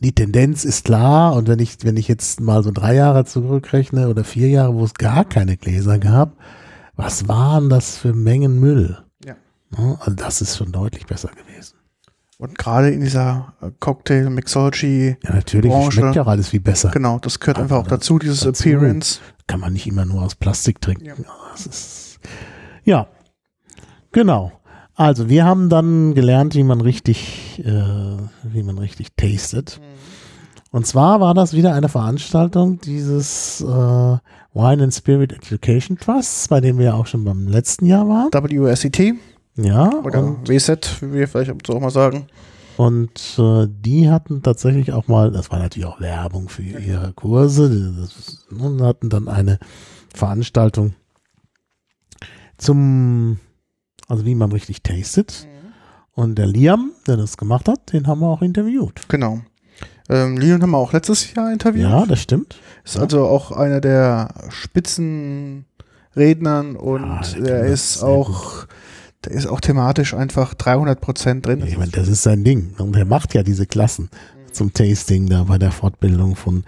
die Tendenz ist klar und wenn ich, wenn ich jetzt mal so drei Jahre zurückrechne oder vier Jahre, wo es gar keine Gläser gab, was waren das für Mengen Müll? Ja. Also das ist schon deutlich besser gewesen. Und gerade in dieser äh, Cocktail Mixology, Ja, natürlich Branche. schmeckt ja auch alles viel besser. genau, das gehört einfach auch dazu, dieses dazu. Appearance. Kann man nicht immer nur aus Plastik trinken. Ja. Das ist, ja, genau. Also wir haben dann gelernt, wie man richtig, äh, wie man richtig tastet. Und zwar war das wieder eine Veranstaltung dieses äh, Wine and Spirit Education Trusts, bei dem wir ja auch schon beim letzten Jahr waren. WSET Ja, oder und, WZ, wie wir vielleicht auch mal sagen. und äh, die hatten tatsächlich auch mal, das war natürlich auch Werbung für ihre Kurse, das, und hatten dann eine Veranstaltung zum, also wie man richtig tastet. Und der Liam, der das gemacht hat, den haben wir auch interviewt. Genau. Ähm, Leon haben wir auch letztes Jahr interviewt. Ja, das stimmt. Ist also auch einer der Spitzen Rednern und Ah, der der kann das ist auch, der ist auch thematisch einfach 300 Prozent drin. Ich meine, das ist sein Ding. Und er macht ja diese Klassen zum Tasting da bei der Fortbildung von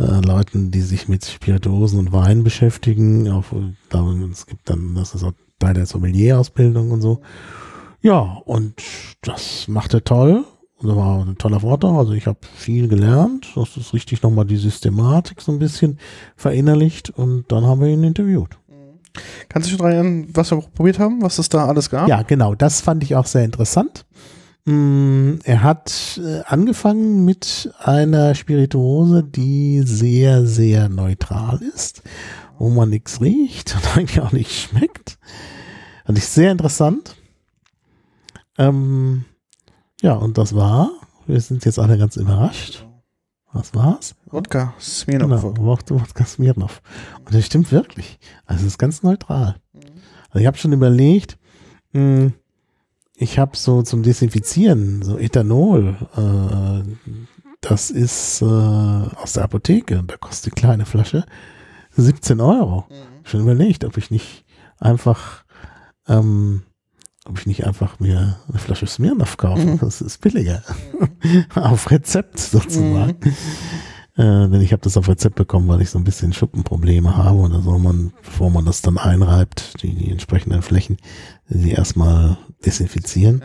äh, Leuten, die sich mit Spirituosen und Wein beschäftigen. Auf, da, es gibt dann, das ist auch Teil der Sommelier-Ausbildung und so. Ja, und das macht er toll. Und da war ein toller Vortrag. Also ich habe viel gelernt. Das ist richtig nochmal die Systematik so ein bisschen verinnerlicht. Und dann haben wir ihn interviewt. Kannst du dich daran erinnern, was wir probiert haben, was es da alles gab? Ja, genau. Das fand ich auch sehr interessant. Mm, Er hat äh, angefangen mit einer Spirituose, die sehr, sehr neutral ist, wo man nichts riecht und eigentlich auch nicht schmeckt. Fand ich sehr interessant. Ähm, ja, und das war, wir sind jetzt alle ganz überrascht. Was war's? Wodka, Smirnoff. Genau, Wodka Wodka Smirnoff. Und das stimmt wirklich. Also es ist ganz neutral. Also ich habe schon überlegt, mh, ich habe so zum Desinfizieren, so Ethanol, äh, das ist äh, aus der Apotheke, da kostet die kleine Flasche 17 Euro. Schon überlegt, ob ich nicht einfach, ähm, ob ich nicht einfach mir eine Flasche Smirnoff kaufe. Das ist billiger. auf Rezept sozusagen. Äh, denn ich habe das auf Rezept bekommen, weil ich so ein bisschen Schuppenprobleme habe. Und da soll man, bevor man das dann einreibt, die, die entsprechenden Flächen, die erstmal desinfizieren.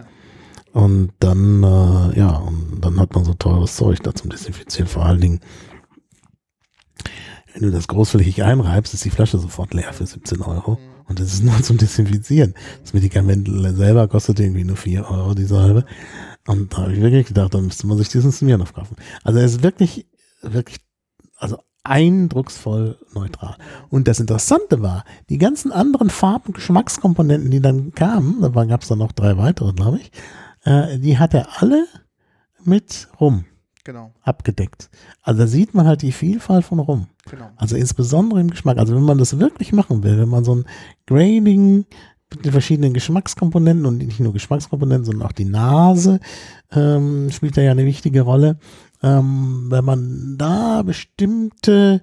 Und dann, äh, ja, und dann hat man so teures Zeug da zum Desinfizieren. Vor allen Dingen, wenn du das großflächig einreibst, ist die Flasche sofort leer für 17 Euro. Und das ist nur zum Desinfizieren. Das Medikament selber kostet irgendwie nur 4 Euro, die Salbe. Und da habe ich wirklich gedacht, da müsste man sich diesen Smirnoff kaufen. Also er ist wirklich, wirklich, also eindrucksvoll neutral. Und das Interessante war, die ganzen anderen Farben- Geschmackskomponenten, die dann kamen, da gab es dann noch drei weitere, glaube ich, äh, die hat er alle mit Rum Genau, abgedeckt. Also da sieht man halt die Vielfalt von Rum. genau. Also insbesondere im Geschmack. Also wenn man das wirklich machen will, wenn man so ein Grading mit den verschiedenen Geschmackskomponenten und nicht nur Geschmackskomponenten, sondern auch die Nase ähm, spielt da ja eine wichtige Rolle. Ähm, wenn man da bestimmte,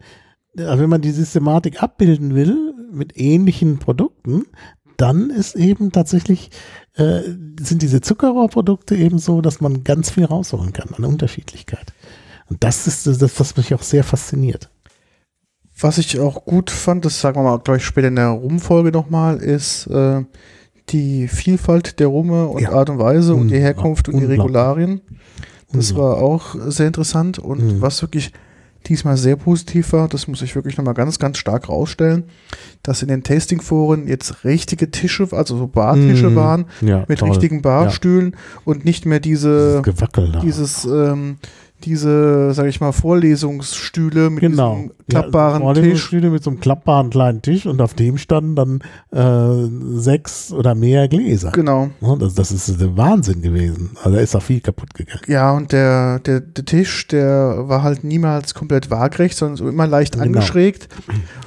also wenn man die Systematik abbilden will mit ähnlichen Produkten, dann ist eben tatsächlich, äh, sind diese Zuckerrohrprodukte eben so, dass man ganz viel rausholen kann an Unterschiedlichkeit. Und das ist das, was mich auch sehr fasziniert. Was ich auch gut fand, das sagen wir mal gleich später in der Rumfolge nochmal, ist äh, die Vielfalt der Rumme und Ja. Art und Weise und die. Herkunft und die. Regularien. Das war auch sehr interessant und Mhm. was wirklich diesmal sehr positiv war, das muss ich wirklich nochmal ganz, ganz stark rausstellen, dass in den Tastingforen jetzt richtige Tische, also so Bartische Mhm. waren Ja, mit toll. richtigen Barstühlen und nicht mehr diese Dieses dieses, ähm, diese, sag ich mal, Vorlesungsstühle mit genau. diesem klappbaren ja, Tisch. Stühle mit so einem klappbaren kleinen Tisch und auf dem standen dann äh, sechs oder mehr Gläser. Genau. Das, das ist der Wahnsinn gewesen. Also da ist auch viel kaputt gegangen. Ja, und der, der, der Tisch, der war halt niemals komplett waagrecht, sondern so immer leicht Genau. angeschrägt.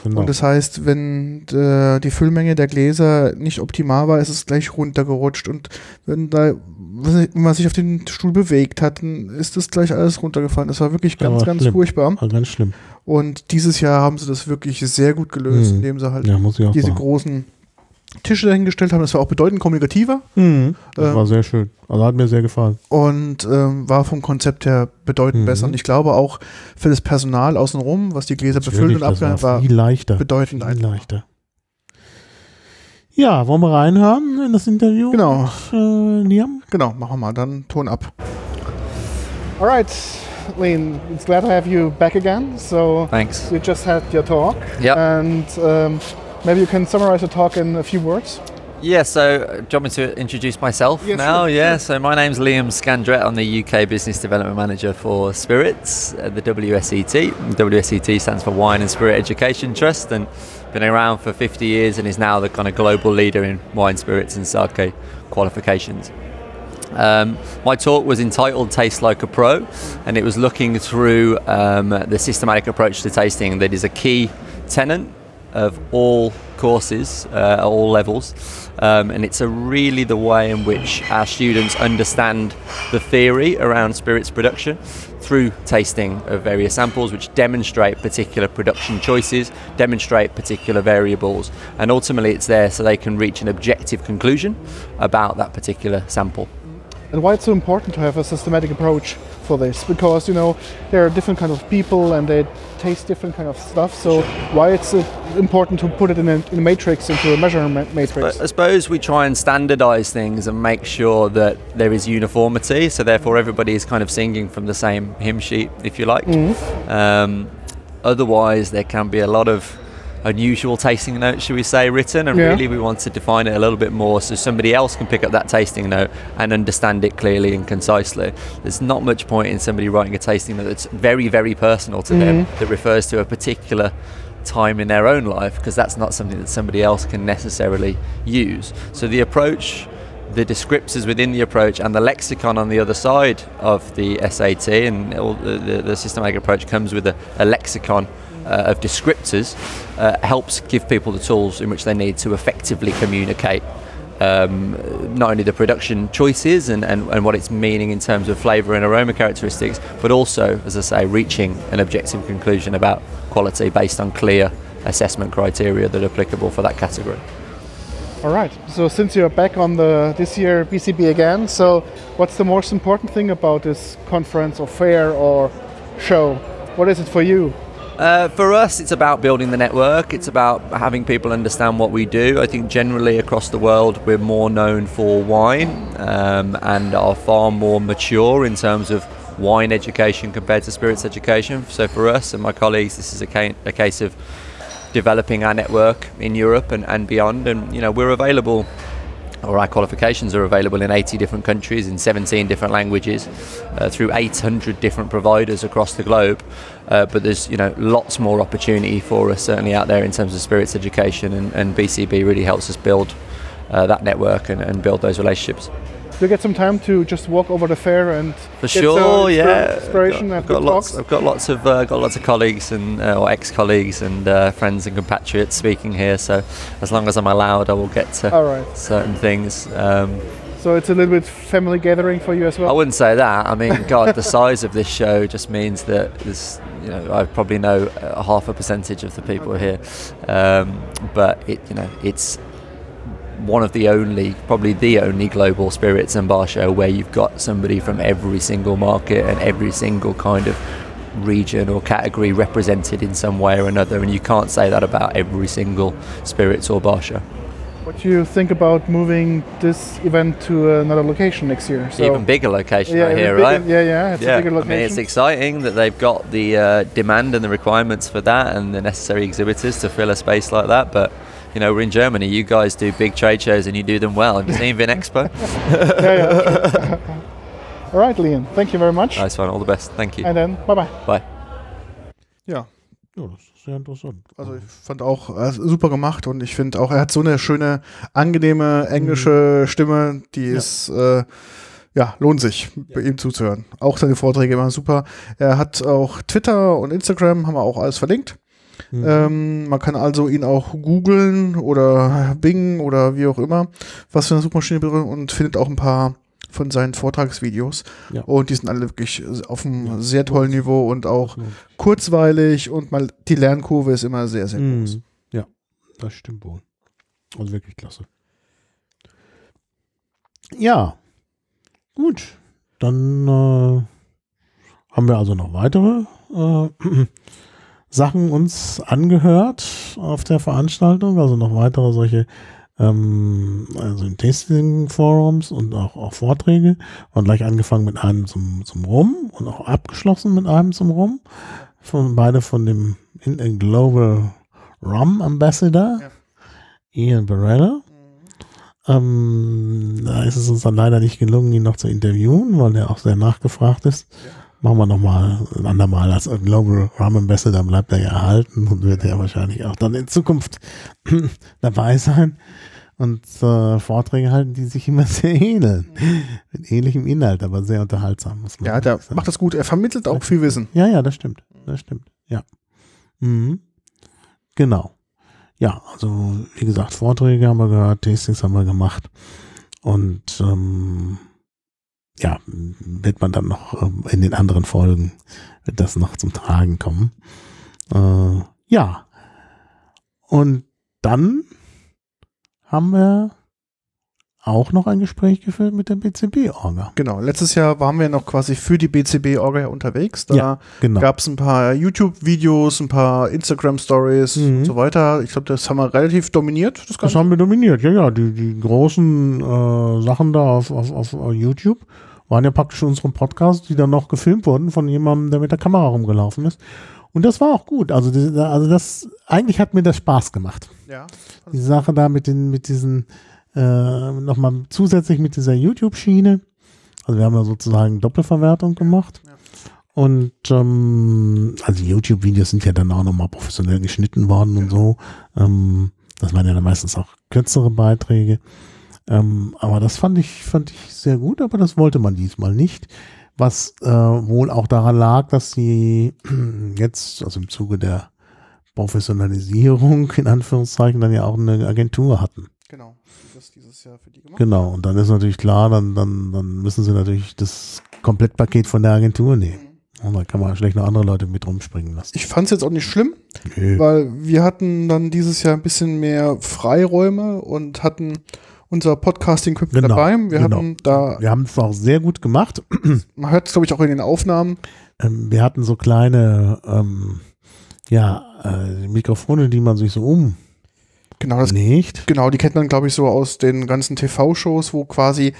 Genau. Und das heißt, wenn äh, die Füllmenge der Gläser nicht optimal war, ist es gleich runtergerutscht. Und wenn da wenn man sich auf den Stuhl bewegt hat, dann ist das gleich alles runtergefallen. Das war wirklich ganz, ganz schlimm. furchtbar. War ganz schlimm. Und dieses Jahr haben sie das wirklich sehr gut gelöst, Mhm. indem sie halt Ja, diese sagen. großen Tische dahingestellt haben. Das war auch bedeutend kommunikativer Mhm. Das Ähm, war sehr schön. Also hat mir sehr gefallen. und ähm, war vom Konzept her bedeutend Mhm. besser. Und ich glaube auch für das Personal außenrum, was die Gläser befüllt und das abgehandelt war viel leichter. bedeutend Viel leichter. Ja, wollen wir reinhören in das Interview? Genau. Mit, äh, Liam? Genau, machen wir mal. Dann Ton ab. All right, Lean, it's glad to have you back again. So Thanks. you just had your talk, Yeah. and um, maybe you can summarize the talk in a few words. Yeah, so uh, do you want me to introduce myself Yeah, now? sure, yeah, so my name's Liam Scandrett. I'm the UK Business Development Manager for Spirits at the WSET. WSET stands for Wine and Spirit Education Trust and been around for 50 years and is now the kind of global leader in wine, spirits, and sake qualifications. Um, my talk was entitled Taste Like a Pro, and it was looking through um, the systematic approach to tasting that is a key tenet of all courses uh, at all levels. Um, and it's a really the way in which our students understand the theory around spirits production through tasting of various samples which demonstrate particular production choices, demonstrate particular variables, and ultimately it's there so they can reach an objective conclusion about that particular sample. And why it's so important to have a systematic approach for this? Because you know there are different kind of people and they taste different kind of stuff. So why it's uh, important to put it in a, in a matrix into a measurement matrix? I suppose we try and standardize things and make sure that there is uniformity. So therefore, everybody is kind of singing from the same hymn sheet, if you like. Um, otherwise, there can be a lot of unusual tasting note, should we say, written, and Yeah. really we want to define it a little bit more so somebody else can pick up that tasting note and understand it clearly and concisely. There's not much point in somebody writing a tasting note that's very, very personal to them mm-hmm. that refers to a particular time in their own life because that's not something that somebody else can necessarily use. So the approach the descriptors within the approach and the lexicon on the other side of the SAT and all the, the, the systematic approach comes with a, a lexicon uh, of descriptors uh, helps give people the tools in which they need to effectively communicate um, not only the production choices and, and, and what it's meaning in terms of flavour and aroma characteristics, but also, as I say, reaching an objective conclusion about quality based on clear assessment criteria that are applicable for that category. All right. So since you're back on the this year BCB again, so what's the most important thing about this conference or fair or show? What is it for you? Uh, for us, it's about building the network. It's about having people understand what we do. I think generally across the world, we're more known for wine um, and are far more mature in terms of wine education compared to spirits education. So for us and my colleagues, this is a, ca- a case of developing our network in Europe and, and beyond. And you know, we're available or our qualifications are available in 80 different countries in 17 different languages uh, through 800 different providers across the globe. Uh, but there's you know lots more opportunity for us certainly out there in terms of spirits education and, and BCB really helps us build uh, that network and, and build those relationships you get some time to just walk over the fair and for sure yeah inspiration I've and got, lots talks? I've got lots of uh, got lots of colleagues and uh, or ex-colleagues and uh, friends and compatriots speaking here so as long as I'm allowed I will get to right. certain things um, So it's a little bit family gathering for you as well. I wouldn't say that. I mean, God, the size of this show just means that there's, you know, I probably know a half a percentage of the people here, um, but it, you know, it's one of the only, probably the only global spirits and bar show where you've got somebody from every single market and every single kind of region or category represented in some way or another, and you can't say that about every single spirits or bar show. What do you think about moving this event to another location next year? So Even bigger location, I even hear, bigger- right? Yeah, yeah, it's yeah, a bigger I mean, it's exciting that they've got the uh, demand and the requirements for that and the necessary exhibitors to fill a space like that. But, you know, we're in Germany. You guys do big trade shows and you do them well. Have you seen Vin Expo? yeah, yeah. All right, Liam. Thank you very much. nice one. All the best. Thank you. And then bye bye. Bye. Ja, Ja, das ist sehr interessant. also ich fand auch äh, super gemacht und ich finde auch, er hat so eine schöne, angenehme englische Stimme, die Ja. ist, äh, ja, lohnt sich, bei ihm zuzuhören. Auch seine Vorträge immer super. Er hat auch Twitter und Instagram, haben wir auch alles verlinkt. Mhm. Ähm, man kann also ihn auch googeln oder Bing oder wie auch immer, was für eine Suchmaschine berührt und findet auch ein paar von seinen Vortragsvideos. Ja. Und die sind alle wirklich auf einem Ja. sehr tollen Niveau und auch Ja. kurzweilig und mal die Lernkurve ist immer sehr, sehr groß. Mhm. Ja, das stimmt wohl. Also wirklich klasse. Ja, gut. Dann äh, haben wir also noch weitere äh, Sachen uns angehört auf der Veranstaltung, also noch weitere solche ähm, also Tasting Forums und auch, auch Vorträge. Und gleich angefangen mit einem zum, zum Rum und auch abgeschlossen mit einem zum Rum. Von, beide von dem In- in Global Rum Ambassador, Ja. Ian Barella. Ähm, da ist es uns dann leider nicht gelungen, ihn noch zu interviewen, weil er auch sehr nachgefragt ist. Machen wir nochmal ein andermal als Global Rum Ambassador, dann bleibt er ja erhalten und wird er wahrscheinlich auch dann in Zukunft dabei sein und äh, Vorträge halten, die sich immer sehr ähneln. Mit ähnlichem Inhalt, aber sehr unterhaltsam. Muss man Ja, der sagen. macht das gut. Er vermittelt auch viel Wissen. Ja, ja, das stimmt. Das stimmt. Ja. Mhm. Genau. Ja, also wie gesagt, Vorträge haben wir gehört, Tastings haben wir gemacht. Und ähm, ja, wird man dann noch ähm, in den anderen Folgen, wird das noch zum Tragen kommen. Äh, ja. Und dann haben wir auch noch ein Gespräch geführt mit der BCB-Orga. Genau, letztes Jahr waren wir noch quasi für die BCB-Orga unterwegs. Da Ja, Genau. gab es ein paar YouTube-Videos, ein paar Instagram-Stories Mhm. und so weiter. Ich glaube, das haben wir relativ dominiert, das Das Ganze. haben wir dominiert, ja, ja. Die, die großen äh, Sachen da auf, auf, auf YouTube waren ja praktisch unsere Podcasts, die dann noch gefilmt wurden von jemandem, der mit der Kamera rumgelaufen ist. Und das war auch gut. Also, also das, eigentlich hat mir das Spaß gemacht. Ja. Die Sache da mit den, mit diesen, äh, nochmal zusätzlich mit dieser YouTube-Schiene. Also wir haben ja sozusagen Doppelverwertung gemacht. Ja. Und ähm, also YouTube-Videos sind ja dann auch nochmal professionell geschnitten worden und so. Ähm, das waren ja dann meistens auch kürzere Beiträge. Ähm, aber das fand ich, fand ich sehr gut, aber das wollte man diesmal nicht. Was äh, wohl auch daran lag, dass sie jetzt, also im Zuge der Professionalisierung in Anführungszeichen, dann ja auch eine Agentur hatten. Genau. Das dieses Jahr für die gemacht. Genau, und dann ist natürlich klar, dann, dann, dann müssen sie natürlich das Komplettpaket von der Agentur nehmen. Und da kann man schlecht noch andere Leute mit rumspringen lassen. Ich fand es jetzt auch nicht schlimm, Nö. weil wir hatten dann dieses Jahr ein bisschen mehr Freiräume und hatten unser Podcasting-Equipment Genau, dabei. Wir genau. hatten da, Wir haben es auch sehr gut gemacht. man hört es glaube ich auch in den Aufnahmen, Ähm, wir hatten so kleine ähm, ja, äh, Mikrofone, die man sich so genau das umlegt. Genau, die kennt man, glaube ich, so aus den ganzen TV-Shows, wo quasi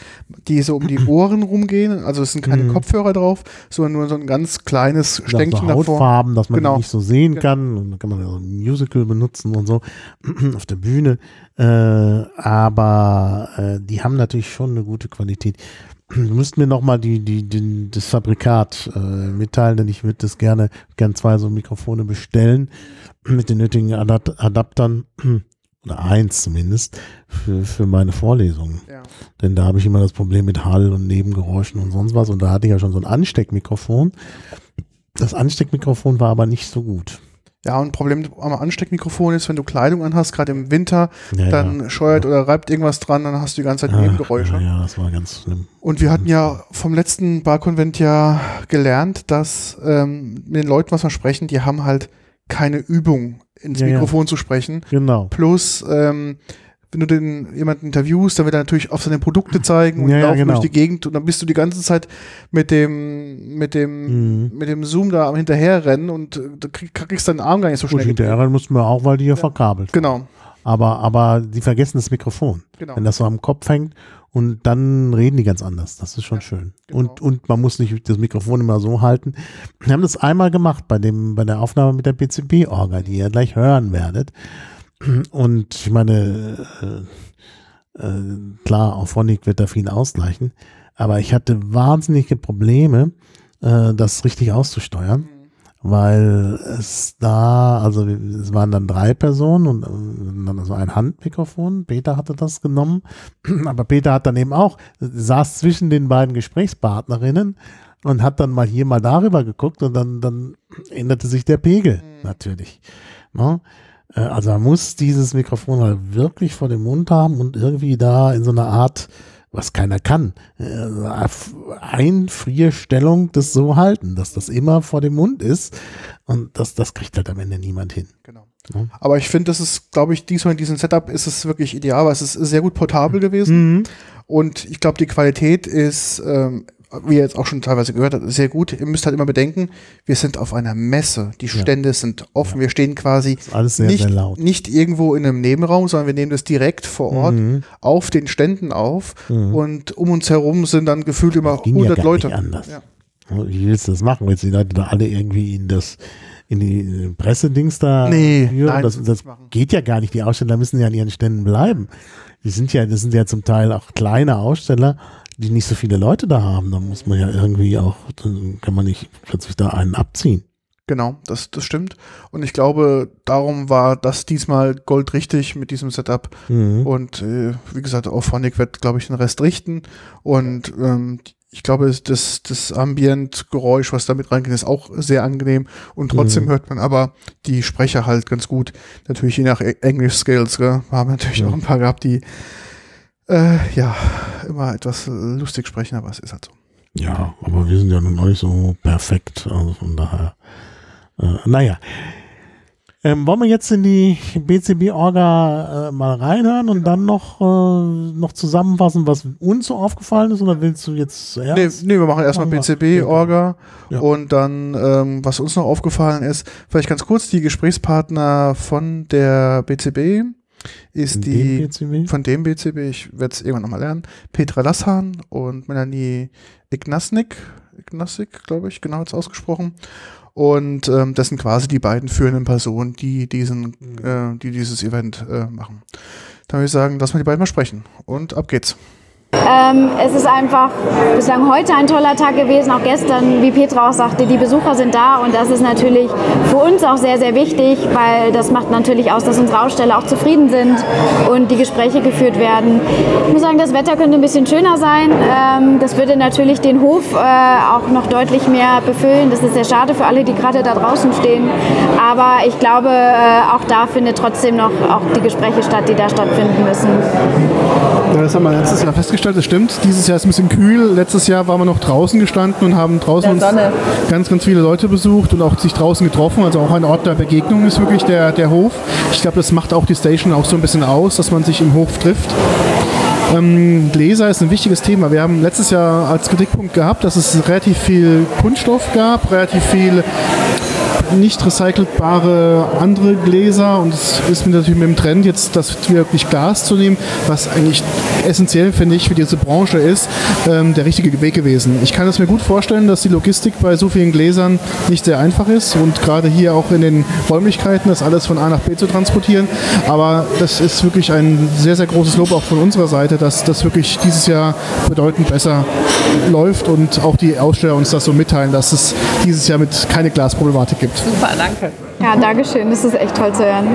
die so um die Ohren rumgehen. Also es sind keine Mhm. Kopfhörer drauf, sondern nur so ein ganz kleines so Stänkchen davor. Hautfarben, dass man Genau. nicht so sehen Genau. kann. Und dann kann man ja so ein Musical benutzen und so auf der Bühne. Äh, aber äh, die haben natürlich schon eine gute Qualität. Du müsst mir nochmal die, die, die, das Fabrikat äh, mitteilen, denn ich würde das gerne, gern zwei so Mikrofone bestellen mit den nötigen Adap Adaptern oder eins zumindest für, für meine Vorlesungen. Ja. Denn da habe ich immer das Problem mit Hall und Nebengeräuschen und sonst was. Und da hatte ich ja schon so ein Ansteckmikrofon. Das Ansteckmikrofon war aber nicht so gut. ja, und ein Problem am Ansteckmikrofon ist, wenn du Kleidung anhast, gerade im Winter, Ja, dann ja. scheuert oder reibt irgendwas dran, dann hast du die ganze Zeit Ach, Nebengeräusche. Ja, ja, das war ganz schlimm. Und wir hatten ja vom letzten Barkonvent ja gelernt, dass ähm, mit den Leuten, was wir sprechen, die haben halt keine Übung, ins Ja, ja. Mikrofon zu sprechen. Genau. Plus, ähm, wenn du den jemanden interviewst, dann wird er natürlich auf seine Produkte zeigen und Ja, ja, laufen genau. durch die Gegend und dann bist du die ganze Zeit mit dem, mit dem, Mhm. mit dem Zoom da am hinterherrennen und äh, du krieg, kriegst deinen Arm gar nicht so Gut, schnell. hinterher mussten wir auch, weil die ja verkabelt. waren. Genau, Aber, aber die vergessen das Mikrofon. genau. Wenn das so am Kopf hängt und dann reden die ganz anders. Das ist schon schön. genau. Und, und man muss nicht das Mikrofon immer so halten. Wir haben das einmal gemacht bei dem, bei der Aufnahme mit der PCB-Orga, die ihr gleich hören werdet. Und ich meine, äh, äh, klar, auf Phonic wird da viel ausgleichen. Aber ich hatte wahnsinnige Probleme, äh, das richtig auszusteuern weil es da, also es waren dann drei Personen und äh, dann so ein Handmikrofon. Peter hatte das genommen, aber Peter hat dann eben auch, saß zwischen den beiden Gesprächspartnerinnen und hat dann mal hier mal darüber geguckt und dann, dann änderte sich der Pegel natürlich. Ne? Äh, Also man muss dieses Mikrofon halt wirklich vor dem Mund haben und irgendwie da in so einer Art, was keiner kann, äh, Einfrierstellung das so halten, dass das immer vor dem Mund ist und das, das kriegt halt am Ende niemand hin. genau. Ja. Aber ich finde, das ist, glaube ich, diesmal in diesem Setup ist es wirklich ideal, weil es ist sehr gut portabel gewesen. Mhm. Und ich glaube, die Qualität ist, ähm, wie ihr jetzt auch schon teilweise gehört habt, sehr gut. Ihr müsst halt immer bedenken, wir sind auf einer Messe. Die Stände sind offen. Wir stehen quasi sehr, nicht, sehr laut. nicht irgendwo in einem Nebenraum, sondern wir nehmen das direkt vor Ort Mhm. auf den Ständen auf. Mhm. Und um uns herum sind dann gefühlt immer Ging ja 100 gar Leute. Ja. Wie willst du das machen? Willst du die Leute da alle irgendwie in das, in die Pressedings da Nee, führen? nein, das, das geht ja gar nicht. Die Aussteller müssen ja an ihren Ständen bleiben. Die sind ja, das sind ja zum Teil auch kleine Aussteller, die nicht so viele Leute da haben. Da muss man ja irgendwie auch, dann kann man nicht plötzlich da einen abziehen. Genau, das, das stimmt. Und ich glaube, darum war das diesmal goldrichtig mit diesem Setup. Mhm. Und äh, wie gesagt, Auphonic wird, glaube ich, den Rest richten. Und ähm, ich glaube, das, das Ambient-Geräusch, was damit reingeht, ist auch sehr angenehm. Und trotzdem Mhm. hört man aber die Sprecher halt ganz gut. Natürlich je nach E- English-Skills. gell? Wir haben natürlich Ja. auch ein paar gehabt, die äh, ja immer etwas lustig sprechen, aber es ist halt so. Ja, aber wir sind ja nun auch nicht so perfekt. Also von daher. Äh, naja. Ähm, wollen wir jetzt in die BCB-Orga äh, mal reinhören und dann noch, äh, noch zusammenfassen, was uns so aufgefallen ist? Oder willst du jetzt zuerst? Nee, nee wir machen erstmal. BCB-Orga Ja. und dann, ähm, was uns noch aufgefallen ist, vielleicht ganz kurz, die Gesprächspartner von der BCB ist In die, dem von dem BCB, ich werde es irgendwann nochmal lernen, Petra Lassan und Melanie Ignasnik, Ignasik, glaube ich, genau jetzt ausgesprochen. Und ähm, das sind quasi die beiden führenden Personen, die diesen, äh, die dieses Event äh, machen. Dann würde ich sagen, lass mal die beiden mal sprechen. Und ab geht's. Ähm, es ist einfach bislang heute ein toller Tag gewesen, auch gestern, wie Petra auch sagte, die Besucher sind da und das ist natürlich für uns auch sehr, sehr wichtig, weil das macht natürlich aus, dass unsere Aussteller auch zufrieden sind und die Gespräche geführt werden. Ich muss sagen, das Wetter könnte ein bisschen schöner sein. Ähm, das würde natürlich den Hof äh, auch noch deutlich mehr befüllen. Das ist sehr schade für alle, die gerade da draußen stehen. Aber ich glaube, äh, auch da findet trotzdem noch auch die Gespräche statt, die da stattfinden müssen. Ja, das haben wir letztes Jahr festgestellt, das stimmt. Dieses Jahr ist ein bisschen kühl. Letztes Jahr waren wir noch draußen gestanden und haben draußen uns ganz, ganz viele Leute besucht und auch sich draußen getroffen. Also auch ein Ort der Begegnung ist wirklich der, der Hof. Ich glaube, das macht auch die Station auch so ein bisschen aus, dass man sich im Hof trifft. Ähm, Gläser ist ein wichtiges Thema. Wir haben letztes Jahr als Kritikpunkt gehabt, dass es relativ viel Kunststoff gab, relativ viel nicht recycelbare andere Gläser und es ist mir natürlich mit dem Trend jetzt, das wirklich Glas zu nehmen, was eigentlich essentiell, finde ich, für diese Branche ist, ähm, der richtige Weg gewesen. Ich kann es mir gut vorstellen, dass die Logistik bei so vielen Gläsern nicht sehr einfach ist und gerade hier auch in den Räumlichkeiten das alles von A nach B zu transportieren, aber das ist wirklich ein sehr, sehr großes Lob auch von unserer Seite, dass das wirklich dieses Jahr bedeutend besser läuft und auch die Aussteller uns das so mitteilen, dass es dieses Jahr mit keine Glasproblematik gibt. Super, danke. Ja, Dankeschön. Das ist echt toll zu hören.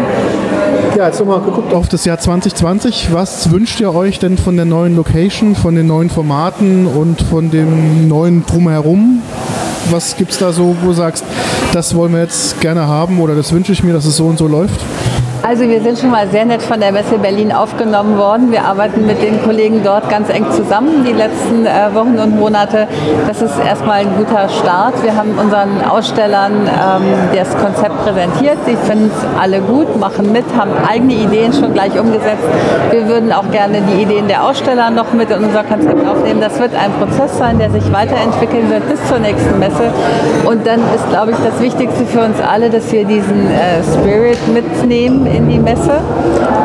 Ja, jetzt nochmal geguckt auf das Jahr 2020. Was wünscht ihr euch denn von der neuen Location, von den neuen Formaten und von dem neuen Drumherum? Was gibt es da so, wo du sagst, das wollen wir jetzt gerne haben oder das wünsche ich mir, dass es so und so läuft? Also wir sind schon mal sehr nett von der Messe Berlin aufgenommen worden. Wir arbeiten mit den Kollegen dort ganz eng zusammen die letzten äh, Wochen und Monate. Das ist erstmal ein guter Start. Wir haben unseren Ausstellern ähm, das Konzept präsentiert. Sie finden es alle gut, machen mit, haben eigene Ideen schon gleich umgesetzt. Wir würden auch gerne die Ideen der Aussteller noch mit in unser Konzept aufnehmen. Das wird ein Prozess sein, der sich weiterentwickeln wird bis zur nächsten Messe. Und dann ist, glaube ich, das Wichtigste für uns alle, dass wir diesen äh, Spirit mitnehmen in die Messe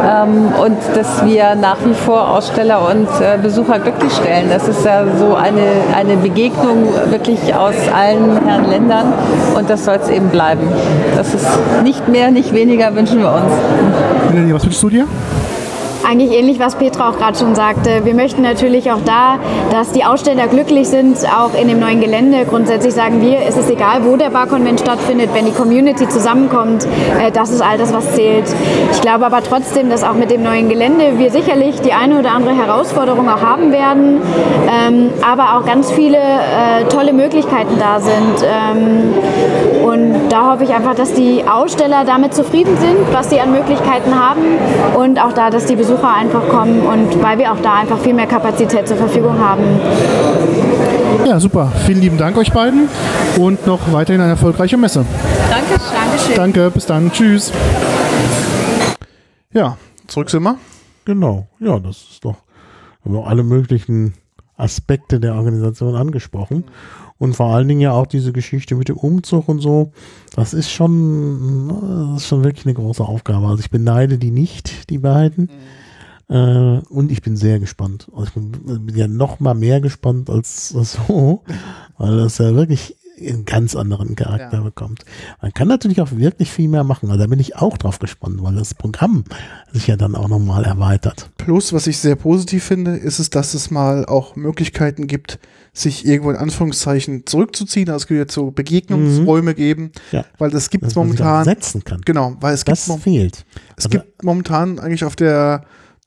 ähm, und dass wir nach wie vor Aussteller und äh, Besucher glücklich stellen. Das ist ja so eine, eine Begegnung wirklich aus allen Herren Ländern und das soll es eben bleiben. Das ist nicht mehr, nicht weniger wünschen wir uns. Was wünschst du dir? Eigentlich ähnlich, was Petra auch gerade schon sagte. Wir möchten natürlich auch da, dass die Aussteller glücklich sind, auch in dem neuen Gelände. Grundsätzlich sagen wir, es ist egal, wo der Barkonvent stattfindet, wenn die Community zusammenkommt, äh, das ist all das, was zählt. Ich glaube aber trotzdem, dass auch mit dem neuen Gelände wir sicherlich die eine oder andere Herausforderung auch haben werden, ähm, aber auch ganz viele äh, tolle Möglichkeiten da sind. Ähm, und da hoffe ich einfach, dass die Aussteller damit zufrieden sind, was sie an Möglichkeiten haben und auch da, dass die Besucher einfach kommen und weil wir auch da einfach viel mehr Kapazität zur Verfügung haben. Ja, super. Vielen lieben Dank euch beiden und noch weiterhin eine erfolgreiche Messe. Danke. Dankeschön. Danke, bis dann. Tschüss. Ja, zurück sind wir. Genau, ja, das ist doch, haben wir auch alle möglichen Aspekte der Organisation angesprochen. Und vor allen Dingen ja auch diese Geschichte mit dem Umzug und so. Das ist schon, das ist schon wirklich eine große Aufgabe. Also ich beneide die nicht, die beiden. Äh, und ich bin sehr gespannt. Also ich bin, bin ja noch mal mehr gespannt als so, weil das ja wirklich einen ganz anderen Charakter Ja. bekommt. Man kann natürlich auch wirklich viel mehr machen. Also da bin ich auch drauf gespannt, weil das Programm sich ja dann auch nochmal erweitert. Plus, was ich sehr positiv finde, ist es, dass es mal auch Möglichkeiten gibt, sich irgendwo in Anführungszeichen zurückzuziehen. Also es wird so Begegnungsräume geben, Ja. weil das gibt es momentan. setzen kann. Genau, weil es gibt, Das mom fehlt. es Also- gibt momentan eigentlich auf der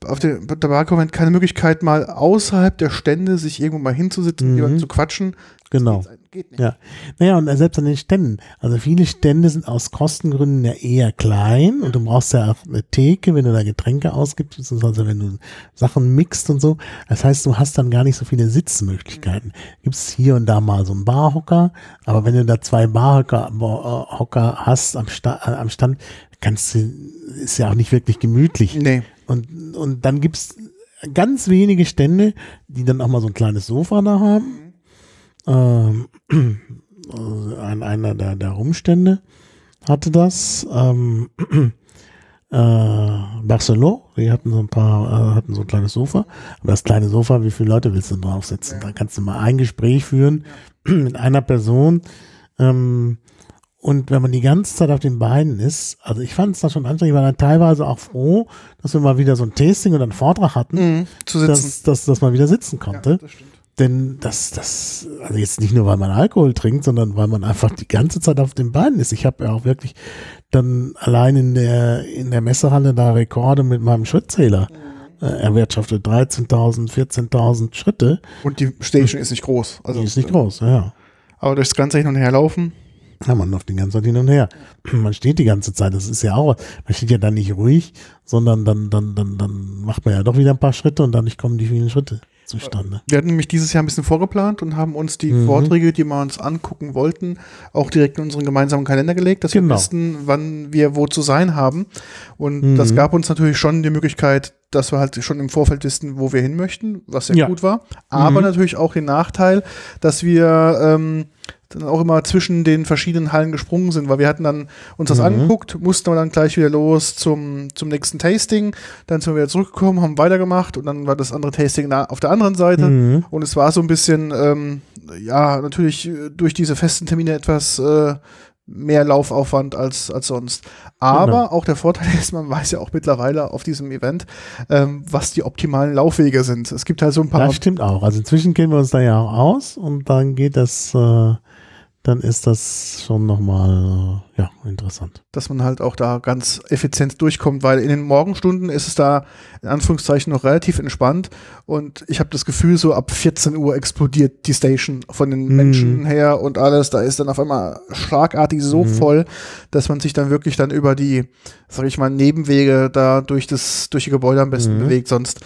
auf der Barkonvent keine Möglichkeit, mal außerhalb der Stände sich irgendwo mal hinzusitzen, Mhm. jemanden zu quatschen. Genau. Geht, nicht. Ja. Naja, und selbst an den Ständen. Also viele Stände sind aus Kostengründen ja eher klein und du brauchst ja auch eine Theke, wenn du da Getränke ausgibst, beziehungsweise wenn du Sachen mixt und so. Das heißt, du hast dann gar nicht so viele Sitzmöglichkeiten. Gibt es hier und da mal so einen Barhocker, aber wenn du da zwei Barhocker Bar- Hocker hast am, Sta äh, am Stand, kannst du, ist ja auch nicht wirklich gemütlich. Nee. Und, und dann gibt's ganz wenige Stände, die dann auch mal so ein kleines Sofa da haben. Ähm, also ein, einer der, der Rumstände hatte das. Ähm, äh, Barcelona, die hatten so ein paar, äh, hatten so ein kleines Sofa. Aber das kleine Sofa, wie viele Leute willst du denn draufsetzen? Da kannst du mal ein Gespräch führen mit einer Person. Ähm, und wenn man die ganze Zeit auf den Beinen ist, also ich fand es da schon anstrengend, ich war dann teilweise auch froh, dass wir mal wieder so ein Tasting oder einen Vortrag hatten, Mhm. Dass, dass, dass man wieder sitzen konnte. das stimmt. Denn das, das, also jetzt nicht nur, weil man Alkohol trinkt, sondern weil man einfach die ganze Zeit auf den Beinen ist. Ich habe ja auch wirklich dann allein in der, in der Messehalle da Rekorde mit meinem Schrittzähler äh, erwirtschaftet. 13.000, 14.000 Schritte. Und die Station ist nicht groß. Also Die ist nicht groß, ja. Aber durchs ganze Hin und Her laufen. Ja, man läuft die ganze Zeit hin und her. Man steht die ganze Zeit. Das ist ja auch, man steht ja dann nicht ruhig, sondern dann, dann, dann, dann macht man ja doch wieder ein paar Schritte und dadurch kommen die vielen Schritte zustande. Wir hatten nämlich dieses Jahr ein bisschen vorgeplant und haben uns die Mhm. Vorträge, die wir uns angucken wollten, auch direkt in unseren gemeinsamen Kalender gelegt, dass Genau. wir wissen, wann wir wo zu sein haben. Und Mhm. das gab uns natürlich schon die Möglichkeit, dass wir halt schon im Vorfeld wissen, wo wir hin möchten, was sehr Ja. gut war. Aber Mhm. natürlich auch den Nachteil, dass wir ähm, dann auch immer zwischen den verschiedenen Hallen gesprungen sind, weil wir hatten dann uns das Mhm. angeguckt, mussten wir dann gleich wieder los zum, zum nächsten Tasting, dann sind wir wieder zurückgekommen, haben weitergemacht und dann war das andere Tasting auf der anderen Seite Mhm. und es war so ein bisschen, ähm, ja, natürlich äh, durch diese festen Termine etwas äh, mehr Laufaufwand als, als sonst. Aber Genau. auch der Vorteil ist, man weiß ja auch mittlerweile auf diesem Event, ähm, was die optimalen Laufwege sind. Es gibt halt so ein paar Das stimmt auch. Also inzwischen kennen wir uns da ja auch aus und dann geht das, äh, dann ist das schon nochmal, ja, interessant. dass man halt auch da ganz effizient durchkommt, weil in den Morgenstunden ist es da in Anführungszeichen noch relativ entspannt und ich habe das Gefühl, so ab 14 Uhr explodiert die Station von den Mhm. Menschen her und alles, da ist dann auf einmal schlagartig so Mhm. voll, dass man sich dann wirklich dann über die, sag ich mal, Nebenwege da durch das, durch die Gebäude am besten Mhm. bewegt, sonst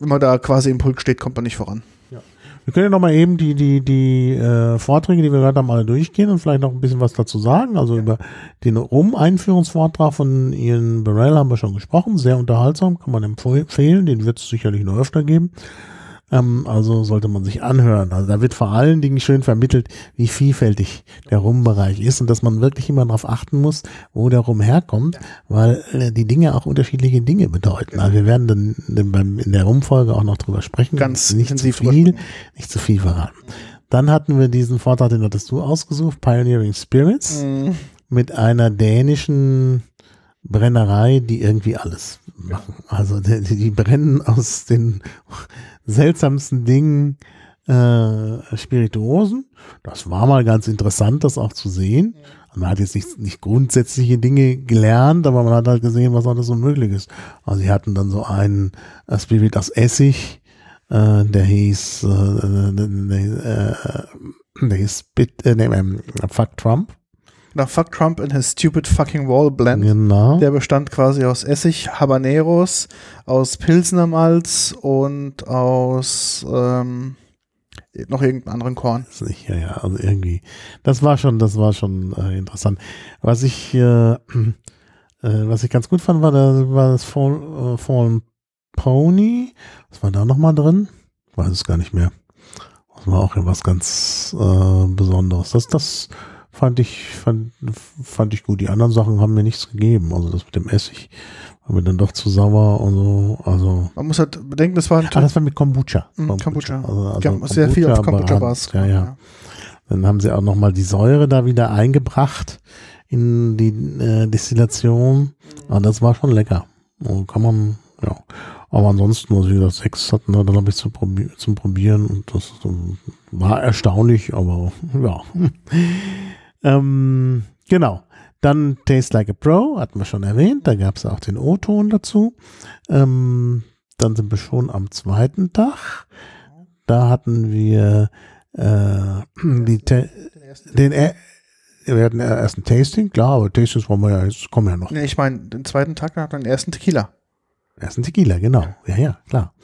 wenn man da quasi im Pulk steht, kommt man nicht voran. Wir können ja nochmal eben die, die, die äh, Vorträge, die wir gerade haben, alle durchgehen und vielleicht noch ein bisschen was dazu sagen. Also über den Rum-Einführungsvortrag von Ian Burrell haben wir schon gesprochen. Sehr unterhaltsam, kann man empfehlen. Den wird es sicherlich noch öfter geben. Ähm, also sollte man sich anhören. Also da wird vor allen Dingen schön vermittelt, wie vielfältig der Rum-Bereich ist und dass man wirklich immer darauf achten muss, wo der Rum herkommt, weil äh, die Dinge auch unterschiedliche Dinge bedeuten. Also wir werden dann, dann beim, in der Rum-Folge auch noch drüber sprechen. Ganz nicht zu viel, nicht zu viel verraten. Dann hatten wir diesen Vortrag, den hattest du ausgesucht, Pioneering Spirits, mit einer dänischen Brennerei, die irgendwie alles machen. Also die, die brennen aus den seltsamsten Dingen äh, Spirituosen. Das war mal ganz interessant, das auch zu sehen. Man hat jetzt nicht, nicht grundsätzliche Dinge gelernt, aber man hat halt gesehen, was alles so möglich ist. Also sie hatten dann so einen äh, Spirit aus Essig, äh, der hieß, äh, der, äh, der hieß Bit, äh, nee, ähm, Fuck Trump. Nach Fuck Trump and his stupid fucking wall blend. Genau. Der bestand quasi aus Essig, Habaneros, aus Pilsner Malz und aus ähm, noch irgendeinem anderen Korn. Ja, ja, also irgendwie. Das war schon, das war schon äh, interessant. Was ich, äh, äh, was ich ganz gut fand, war, das, war das Fall, äh, Fallen Pony. Was war da nochmal drin? Ich weiß es gar nicht mehr. Das war auch was ganz äh, Besonderes. Das, das fand ich, fand, fand ich gut. Die anderen Sachen haben mir nichts gegeben. Also das mit dem Essig war mir dann doch zu sauer und so. Also Man muss halt bedenken, das war ein Ah, das war mit Kombucha. Mm, Kombucha. Also, also Die haben sehr viel auf Kombucha-Basis Ja, gemacht, ja. Dann haben sie auch nochmal die Säure da wieder eingebracht in die äh, Destillation. Aber das war schon lecker. Und kann man, ja. Aber ansonsten, also wie gesagt, sechs hatten wir dann habe ich zum, Probi zum Probieren und das ähm, war erstaunlich, aber ja. Ähm, genau. Dann Taste Like a Pro, hatten wir schon erwähnt. Da gab es auch den O-Ton dazu. Ähm, dann sind wir schon am zweiten Tag. Da hatten wir äh, die den, äh, wir hatten erst ein Tasting, klar, aber Tastings wollen wir ja, jetzt kommen ja noch. Nee, ich meine, den zweiten Tag hat man den ersten Tequila. Erst ein Tequila, genau. Ja, ja, klar.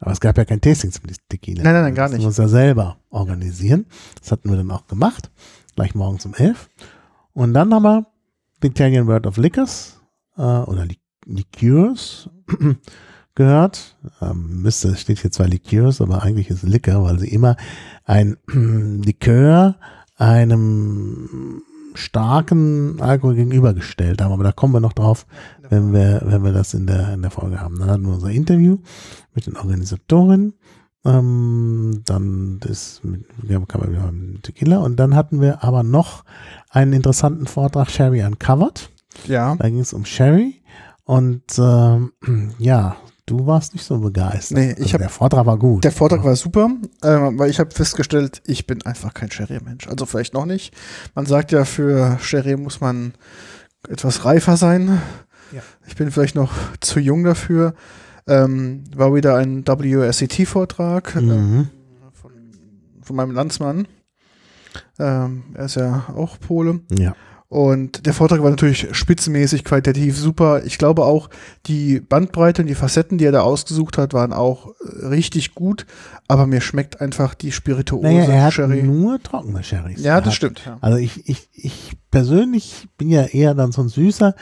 Aber es gab ja kein Tasting zum Tequila. Nein, nein, nein, gar Das nicht. mussten wir uns ja selber organisieren. Das hatten wir dann auch gemacht. Gleich morgens um elf. Und dann haben wir The Italian Word of Liquors äh, oder Li Liqueurs gehört. Ähm, müsste, es steht hier zwar Liqueurs, aber eigentlich ist Liquor, weil sie immer ein Likör einem starken Alkohol gegenübergestellt haben. Aber da kommen wir noch drauf, wenn wir, wenn wir das in der, in der Folge haben. Dann hatten wir unser Interview mit den Organisatorinnen. Ähm, dann das mit, ja, kann man, haben Tequila und dann hatten wir aber noch einen interessanten Vortrag Sherry Uncovered. Ja. Da ging es um Sherry und ähm, ja, du warst nicht so begeistert. Nee, ich also hab- der Vortrag war gut. Der Vortrag war super, äh, weil ich habe festgestellt, ich bin einfach kein Sherry-Mensch. Also vielleicht noch nicht. Man sagt ja, für Sherry muss man etwas reifer sein. Ja. Ich bin vielleicht noch zu jung dafür. Ähm, war wieder ein WSET-Vortrag äh, Mhm. von, von meinem Landsmann. Ähm, er ist ja auch Pole. Ja. Und der Vortrag war natürlich spitzenmäßig, qualitativ super. Ich glaube auch, die Bandbreite und die Facetten, die er da ausgesucht hat, waren auch äh, richtig gut. Aber mir schmeckt einfach die Spirituose Naja, er hat Sherry. nur trockene Sherrys. Ja, das hat, stimmt. Ja. Also ich, ich, ich persönlich bin ja eher dann so ein süßer.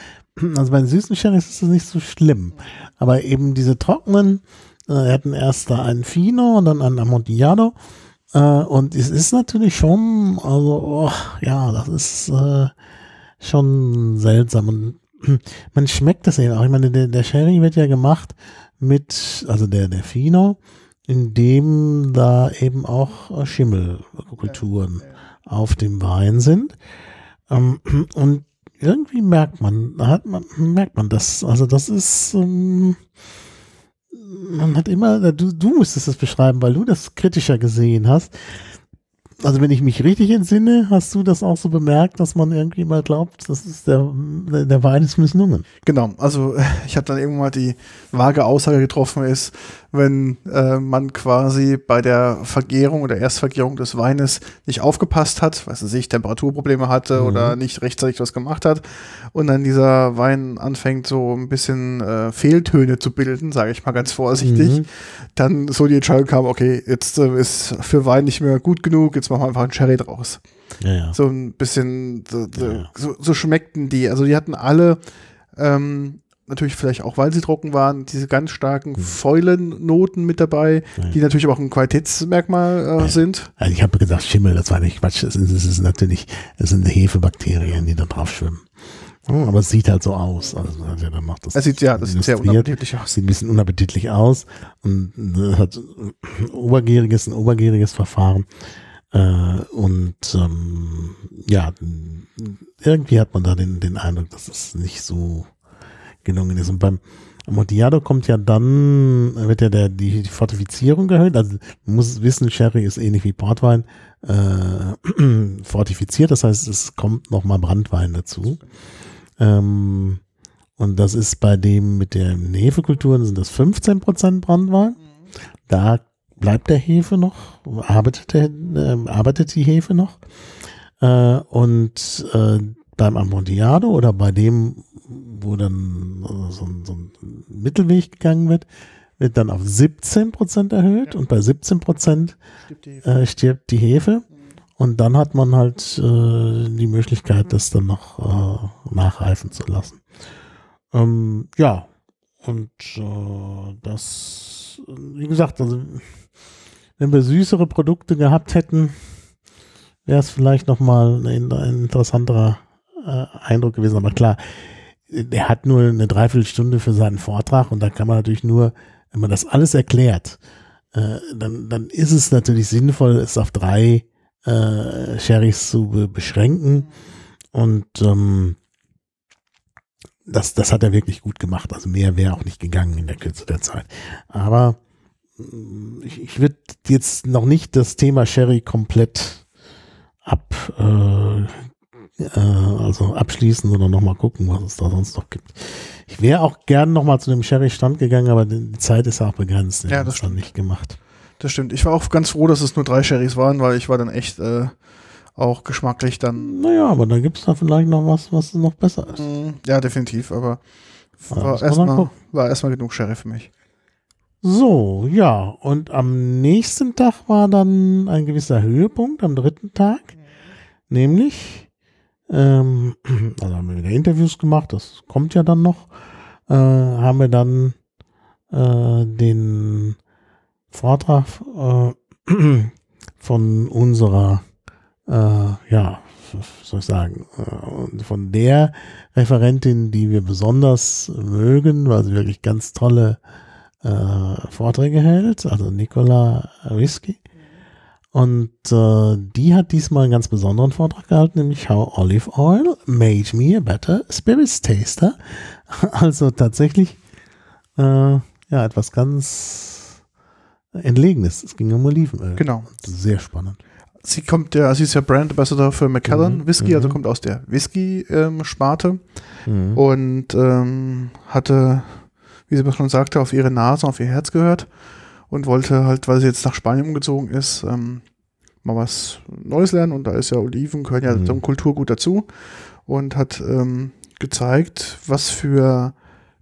Also bei den süßen Sherrys ist das nicht so schlimm. Aber eben diese trockenen, äh, wir hatten erst da einen Fino und dann einen Amontillado. Äh, und es ist natürlich schon, also, oh, ja, das ist äh, schon seltsam. Und man schmeckt das eben auch. Ich meine, der, der Sherry wird ja gemacht mit, also der, der Fino, in dem da eben auch Schimmelkulturen auf dem Wein sind. Ähm, und irgendwie merkt man, da hat man, merkt man das. Also das ist, ähm, man hat immer, du, du musstest das beschreiben, weil du das kritischer gesehen hast. Also wenn ich mich richtig entsinne, hast du das auch so bemerkt, dass man irgendwie mal glaubt, das ist der, der Wein ist misslungen. Genau, also ich habe dann irgendwann mal die vage Aussage getroffen ist, wenn äh, man quasi bei der Vergärung oder Erstvergärung des Weines nicht aufgepasst hat, weiß ich, nicht, Temperaturprobleme hatte Mhm. oder nicht rechtzeitig was gemacht hat und dann dieser Wein anfängt so ein bisschen äh, Fehltöne zu bilden, sage ich mal ganz vorsichtig, Mhm. dann so die Entscheidung kam, okay, jetzt äh, ist für Wein nicht mehr gut genug, jetzt machen wir einfach einen Sherry draus. Ja, ja. So ein bisschen, so, so, so schmeckten die. Also die hatten alle, ähm, natürlich vielleicht auch, weil sie trocken waren, diese ganz starken Fäulennoten mit dabei, Mhm. Ja. die natürlich auch ein Qualitätsmerkmal äh, sind. Also ich habe gesagt, Schimmel, das war nicht Quatsch. Das ist, das ist natürlich, das sind Hefebakterien, die da drauf schwimmen. Ja, Aber es sieht halt so aus. Also, ja, dann macht das Es sieht, ja, das sieht sehr unappetitlich aus. Sieht ein bisschen unappetitlich aus und äh, hat ein obergäriges, ein obergäriges Verfahren. Äh, und ähm, ja, irgendwie hat man da den, den Eindruck, dass es nicht so gelungen ist. Und beim Amontillado kommt ja dann, wird ja der, die, die Fortifizierung erhöht. Also man muss wissen, Sherry ist ähnlich wie Portwein äh, fortifiziert. Das heißt, es kommt nochmal Brandwein dazu. Ähm, und das ist bei dem mit den Hefekulturen sind das 15% Brandwein. Da bleibt der Hefe noch, arbeitet, der, äh, arbeitet die Hefe noch. Äh, und äh, beim Amontillado oder bei dem, wo dann äh, so, ein- so ein Mittelweg gegangen wird, wird dann auf 17% erhöht und bei 17% äh, stirbt die Hefe. Und dann hat man halt äh, die Möglichkeit, das dann noch äh, nachreifen zu lassen. Ähm, ja, und äh, das, wie gesagt, also wenn wir süßere Produkte gehabt hätten, wäre es vielleicht nochmal ein, ein interessanterer äh, Eindruck gewesen. Aber klar, der hat nur eine Dreiviertelstunde für seinen Vortrag und da kann man natürlich nur, wenn man das alles erklärt, äh, dann, dann ist es natürlich sinnvoll, es auf drei äh, Sherrys zu be beschränken. Und ähm, das, das hat er wirklich gut gemacht. Also mehr wäre auch nicht gegangen in der Kürze der Zeit. Aber mm, ich, ich würde jetzt noch nicht das Thema Sherry komplett ab, äh, also abschließen, sondern nochmal gucken, was es da sonst noch gibt. Ich wäre auch gern nochmal zu dem Sherry-Stand gegangen, aber die Zeit ist ja auch begrenzt. Den Ja, das dann nicht gemacht. Das stimmt. Ich war auch ganz froh, dass es nur drei Sherrys waren, weil ich war dann echt äh, auch geschmacklich dann. Naja, aber da gibt es da vielleicht noch was, was noch besser ist. Mm, Ja, definitiv, aber Ja, war erstmal erstmal genug Sherry für mich. So, ja, und am nächsten Tag war dann ein gewisser Höhepunkt, am dritten Tag, nämlich, ähm, also haben wir wieder Interviews gemacht, das kommt ja dann noch, äh, haben wir dann äh, den Vortrag äh, von unserer, äh, ja, soll ich sagen, äh, von der Referentin, die wir besonders mögen, weil sie wirklich ganz tolle äh, Vorträge hält, also Nicola Risky. Und äh, die hat diesmal einen ganz besonderen Vortrag gehalten, nämlich How Olive Oil Made Me a Better Spirits Taster. Also tatsächlich äh, ja etwas ganz Entlegenes. Es ging um Olivenöl. Genau. Sehr spannend. Sie kommt ja, sie ist ja Brand Ambassador für Macallan Mhm, Whisky, also mhm. kommt aus der Whisky-Sparte Mhm. und ähm, hatte, wie sie schon sagte, auf ihre Nase, auf ihr Herz gehört und wollte halt, weil sie jetzt nach Spanien umgezogen ist, ähm, mal was Neues lernen und da ist ja Oliven, gehören ja Mhm. zum Kulturgut dazu und hat ähm, gezeigt, was für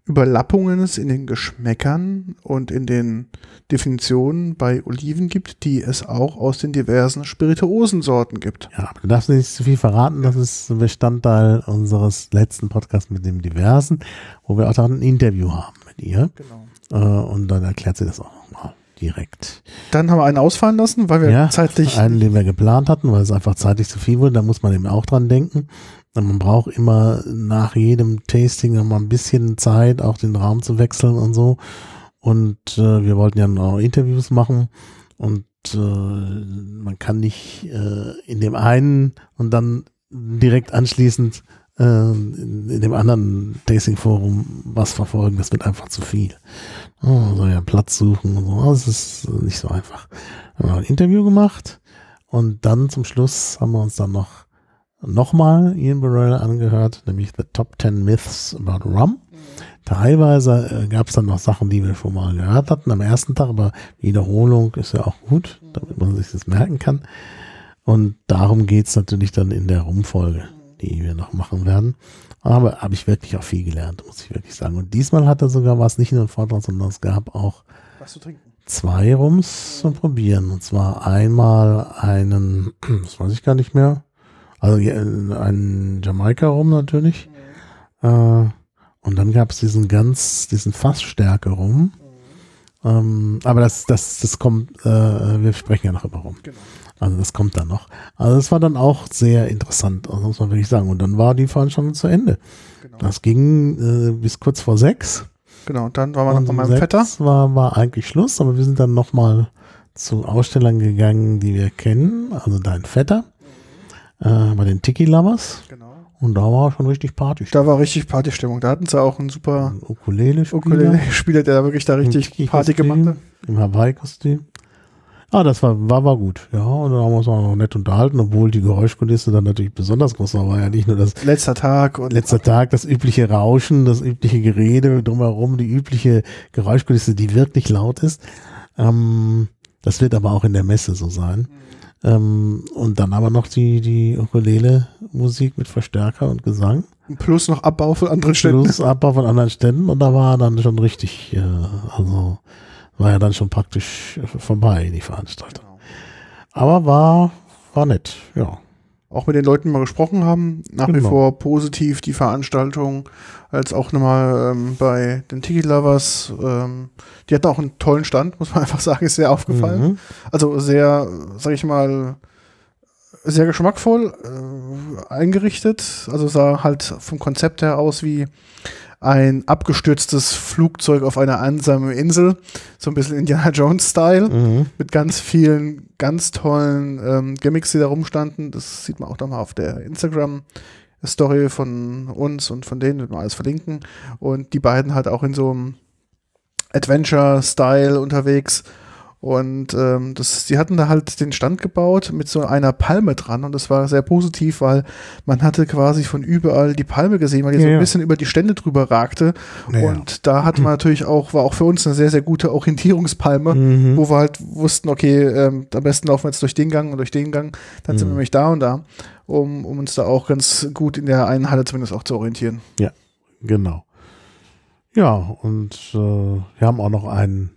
Überlappungen es in den Geschmäckern und in den Definitionen bei Oliven gibt, die es auch aus den diversen Spirituosensorten gibt. Ja, aber du darfst nicht zu viel verraten. Das ist Bestandteil unseres letzten Podcasts mit dem Diversen, wo wir auch dann ein Interview haben mit ihr. Genau. Äh, und dann erklärt sie das auch nochmal direkt. Dann haben wir einen ausfallen lassen, weil wir Ja, zeitlich einen, den wir geplant hatten, weil es einfach zeitlich zu viel wurde. Da muss man eben auch dran denken. Und man braucht immer nach jedem Tasting noch mal ein bisschen Zeit, auch den Raum zu wechseln und so. Und äh, wir wollten ja noch Interviews machen und äh, man kann nicht äh, in dem einen und dann direkt anschließend in, in dem anderen Tasting-Forum was verfolgen. Das wird einfach zu viel. Oh, soll ja Platz suchen und so. Das ist nicht so einfach. Haben wir ein Interview gemacht und dann zum Schluss haben wir uns dann noch nochmal Ian Burrell angehört, nämlich The Top 10 Myths About Rum. Teilweise äh, gab es dann noch Sachen, die wir schon mal gehört hatten am ersten Tag, aber Wiederholung ist ja auch gut, damit man sich das merken kann. Und darum geht's natürlich dann in der Rumfolge, die wir noch machen werden. Aber habe ich wirklich auch viel gelernt, muss ich wirklich sagen. Und diesmal hat er sogar was, nicht nur ein Vortrag, sondern es gab auch zwei Rums zum Probieren. Und zwar einmal einen, das weiß ich gar nicht mehr, also einen Jamaika-Rum natürlich. Äh, und dann gab es diesen ganz, diesen Fassstärke-Rum. Ähm, aber das, das, das kommt, äh, wir sprechen ja noch über Rum. Genau. Also das kommt dann noch. Also das war dann auch sehr interessant, muss man wirklich sagen. Und dann war die Veranstaltung zu Ende. Genau. Das ging äh, bis kurz vor sechs. Genau, dann waren wir noch bei meinem Vetter. War, war eigentlich Schluss, aber wir sind dann nochmal zu Ausstellern gegangen, die wir kennen. Also dein Vetter, äh, bei den Tiki Lovers. Genau. Und da war schon richtig Party. Da war richtig Partystimmung. Da hatten sie auch einen super Ein Ukulele-Spieler. Ukulele-Spieler, der da wirklich da richtig Party gemacht hat. Im Hawaii-Kostüm. Ah, das war, war, war gut. Ja, und da haben wir uns auch noch nett unterhalten, obwohl die Geräuschkulisse dann natürlich besonders groß war. War ja nicht nur das Letzter Tag und letzter Tag, das übliche Rauschen, das übliche Gerede drumherum, die übliche Geräuschkulisse, die wirklich laut ist. Ähm, das wird aber auch in der Messe so sein. Ähm, und dann aber noch die, die Ukulele-Musik mit Verstärker und Gesang. plus noch Abbau von anderen Städten. Plus Abbau von anderen Ständen und da war dann schon richtig, äh, also war ja dann schon praktisch vorbei, die Veranstaltung. Genau. Aber war, war nett, ja. Auch mit den Leuten mal gesprochen haben. Nach wie Genau. vor positiv die Veranstaltung. Als auch nochmal ähm, bei den Tiki Lovers. Ähm, die hatten auch einen tollen Stand, muss man einfach sagen, ist sehr aufgefallen. Mhm. Also sehr, sag ich mal, sehr geschmackvoll äh, eingerichtet. Also sah halt vom Konzept her aus wie ein abgestürztes Flugzeug auf einer einsamen Insel. So ein bisschen Indiana Jones-Style. Mhm. Mit ganz vielen, ganz tollen ähm, Gimmicks, die da rumstanden. Das sieht man auch nochmal auf der Instagram-Story von uns und von denen, wird man alles verlinken. Und die beiden halt auch in so einem Adventure-Style unterwegs. Und ähm, das, die hatten da halt den Stand gebaut mit so einer Palme dran und das war sehr positiv, weil man hatte quasi von überall die Palme gesehen, weil die Ja, so ein ja. bisschen über die Stände drüber ragte. Ja, ja. Und da hat man natürlich auch, war auch für uns eine sehr, sehr gute Orientierungspalme, Mhm. wo wir halt wussten, okay, ähm, am besten laufen wir jetzt durch den Gang und durch den Gang, dann Mhm. sind wir nämlich da und da, um, um uns da auch ganz gut in der einen Halle zumindest auch zu orientieren. Genau. Ja, und äh, wir haben auch noch einen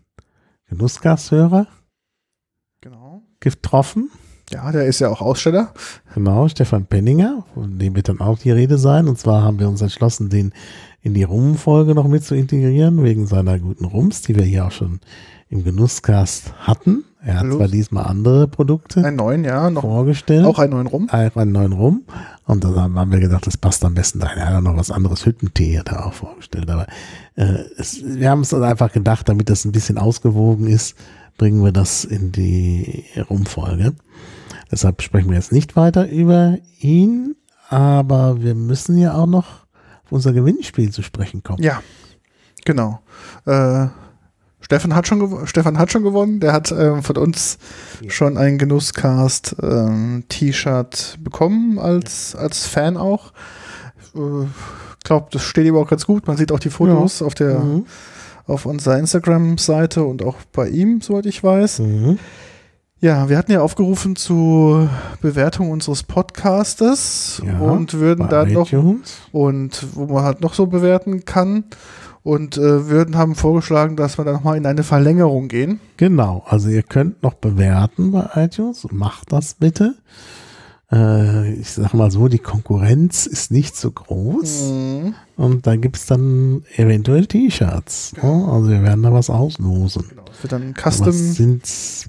Genussgashörer Genau. getroffen. Ja, der ist ja auch Aussteller. Genau, Stefan Penninger, von dem wird dann auch die Rede sein. Und zwar haben wir uns entschlossen, den in die Rum-Folge noch mit zu integrieren, wegen seiner guten Rums, die wir hier auch schon im Genusscast hatten. Er hat Hallo. zwar diesmal andere Produkte Einen neuen, ja, noch vorgestellt. auch einen neuen rum. auch einen neuen Rum. Und dann haben haben wir gedacht, das passt am besten dahin. Er hat auch noch was anderes Hüttentee hat er auch vorgestellt. Aber äh, es, wir haben es dann einfach gedacht, damit das ein bisschen ausgewogen ist, bringen wir das in die Rumfolge. Deshalb sprechen wir jetzt nicht weiter über ihn, aber wir müssen ja auch noch auf unser Gewinnspiel zu sprechen kommen. Ja, genau. Äh, Stefan hat schon, Stefan hat schon gewonnen. Der hat ähm, von uns schon ein Genusscast ähm, T-Shirt bekommen als, als Fan auch. Ich äh, glaube, das steht ihm auch ganz gut. Man sieht auch die Fotos auf der Mhm. auf unserer Instagram-Seite und auch bei ihm, soweit ich weiß. Mhm. Ja, wir hatten ja aufgerufen zur Bewertung unseres Podcastes Ja, und würden bei da noch und wo man halt noch so bewerten kann und äh, würden haben vorgeschlagen, dass wir da nochmal in eine Verlängerung gehen. Genau, also ihr könnt noch bewerten bei iTunes. Macht das bitte. Äh, ich sag mal so, die Konkurrenz ist nicht so groß. Mhm. Und da gibt's dann eventuell T-Shirts. ne? Also wir werden da was auslosen. Genau, es wird dann Aber Custom es sind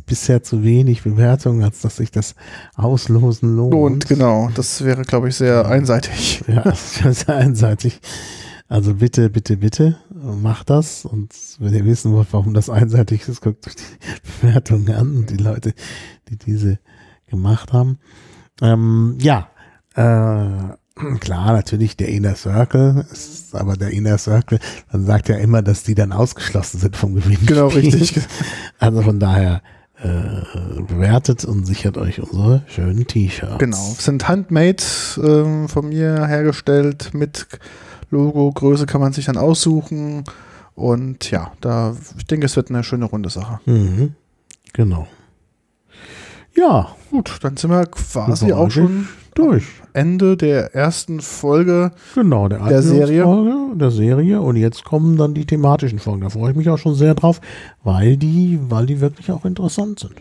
bisher zu wenig Bewertungen, als dass sich das Auslosen lohnt. und genau, das wäre glaube ich sehr einseitig. Ja, sehr einseitig. Also bitte, bitte, bitte, macht das. Und wenn ihr wissen wollt, warum das einseitig ist, guckt euch die Bewertungen an und die Leute, die diese gemacht haben. Ähm, ja, äh, klar, natürlich der Inner Circle, ist, aber der Inner Circle, man sagt ja immer, dass die dann ausgeschlossen sind vom Gewinnspiel. Genau, richtig. Also von daher äh, bewertet und sichert euch unsere schönen T-Shirts. Genau, sind handmade ähm, von mir hergestellt mit Logo, Größe kann man sich dann aussuchen und ja, da ich denke, es wird eine schöne runde Sache. Mhm. Genau. Ja, Gut, dann sind wir quasi auch schon durch. Ende der ersten Folge. Genau, der, Der Serie. Folge, der Serie. Und jetzt kommen dann die thematischen Folgen. Da freue ich mich auch schon sehr drauf, weil die, weil die wirklich auch interessant sind.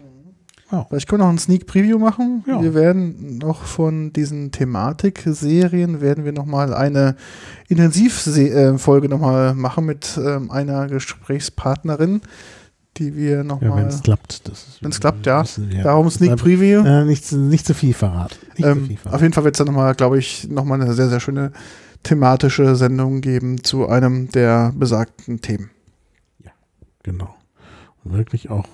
Vielleicht können wir noch ein Sneak Preview machen. Ja. Wir werden noch von diesen Thematik-Serien werden wir noch mal eine Intensivfolge noch mal machen mit ähm, einer Gesprächspartnerin, die wir noch Ja, mal. wenn es klappt. Das ist- Wenn's klappt, ja. wissen wir. Darum Sneak Preview. Äh, nicht, zu- nicht zu viel verraten. Ähm, viel auf verraten. jeden Fall wird es dann nochmal, glaube ich, nochmal eine sehr, sehr schöne thematische Sendung geben zu einem der besagten Themen. Genau. Und wirklich auch,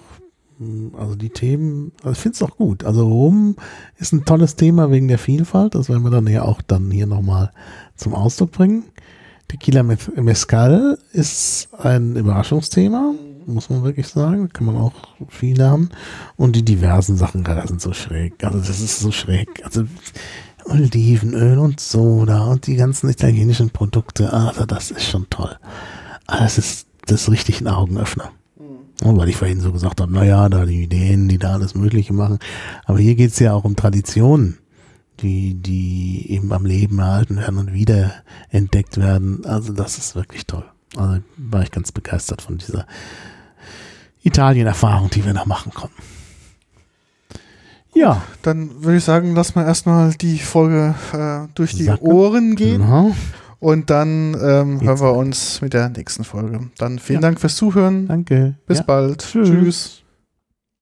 also die Themen, also ich finde es auch gut. Also Rum ist ein tolles Thema wegen der Vielfalt. Das werden wir dann ja auch dann hier nochmal zum Ausdruck bringen. Tequila Mez- Mezcal ist ein Überraschungsthema, muss man wirklich sagen. Kann man auch viel lernen. Und die diversen Sachen da sind so schräg. Also das ist so schräg. Also Olivenöl und Soda und die ganzen italienischen Produkte. Also das ist schon toll. Ah, Das ist, das ist Augenöffner. Und weil ich vorhin so gesagt habe, naja, da die Ideen, die da alles Mögliche machen. Aber hier geht es ja auch um Traditionen, die, die eben am Leben erhalten werden und wieder entdeckt werden. Also das ist wirklich toll. Also war ich ganz begeistert von dieser Italien-Erfahrung, die wir da machen konnten. Ja, Dann würde ich sagen, lass mal erstmal die Folge äh, durch die Sacken. Ohren gehen genau. Und dann ähm, hören wir uns mit der nächsten Folge. Dann vielen Ja. Dank fürs Zuhören. Danke. Bis Ja. bald. Tschüss. Tschüss.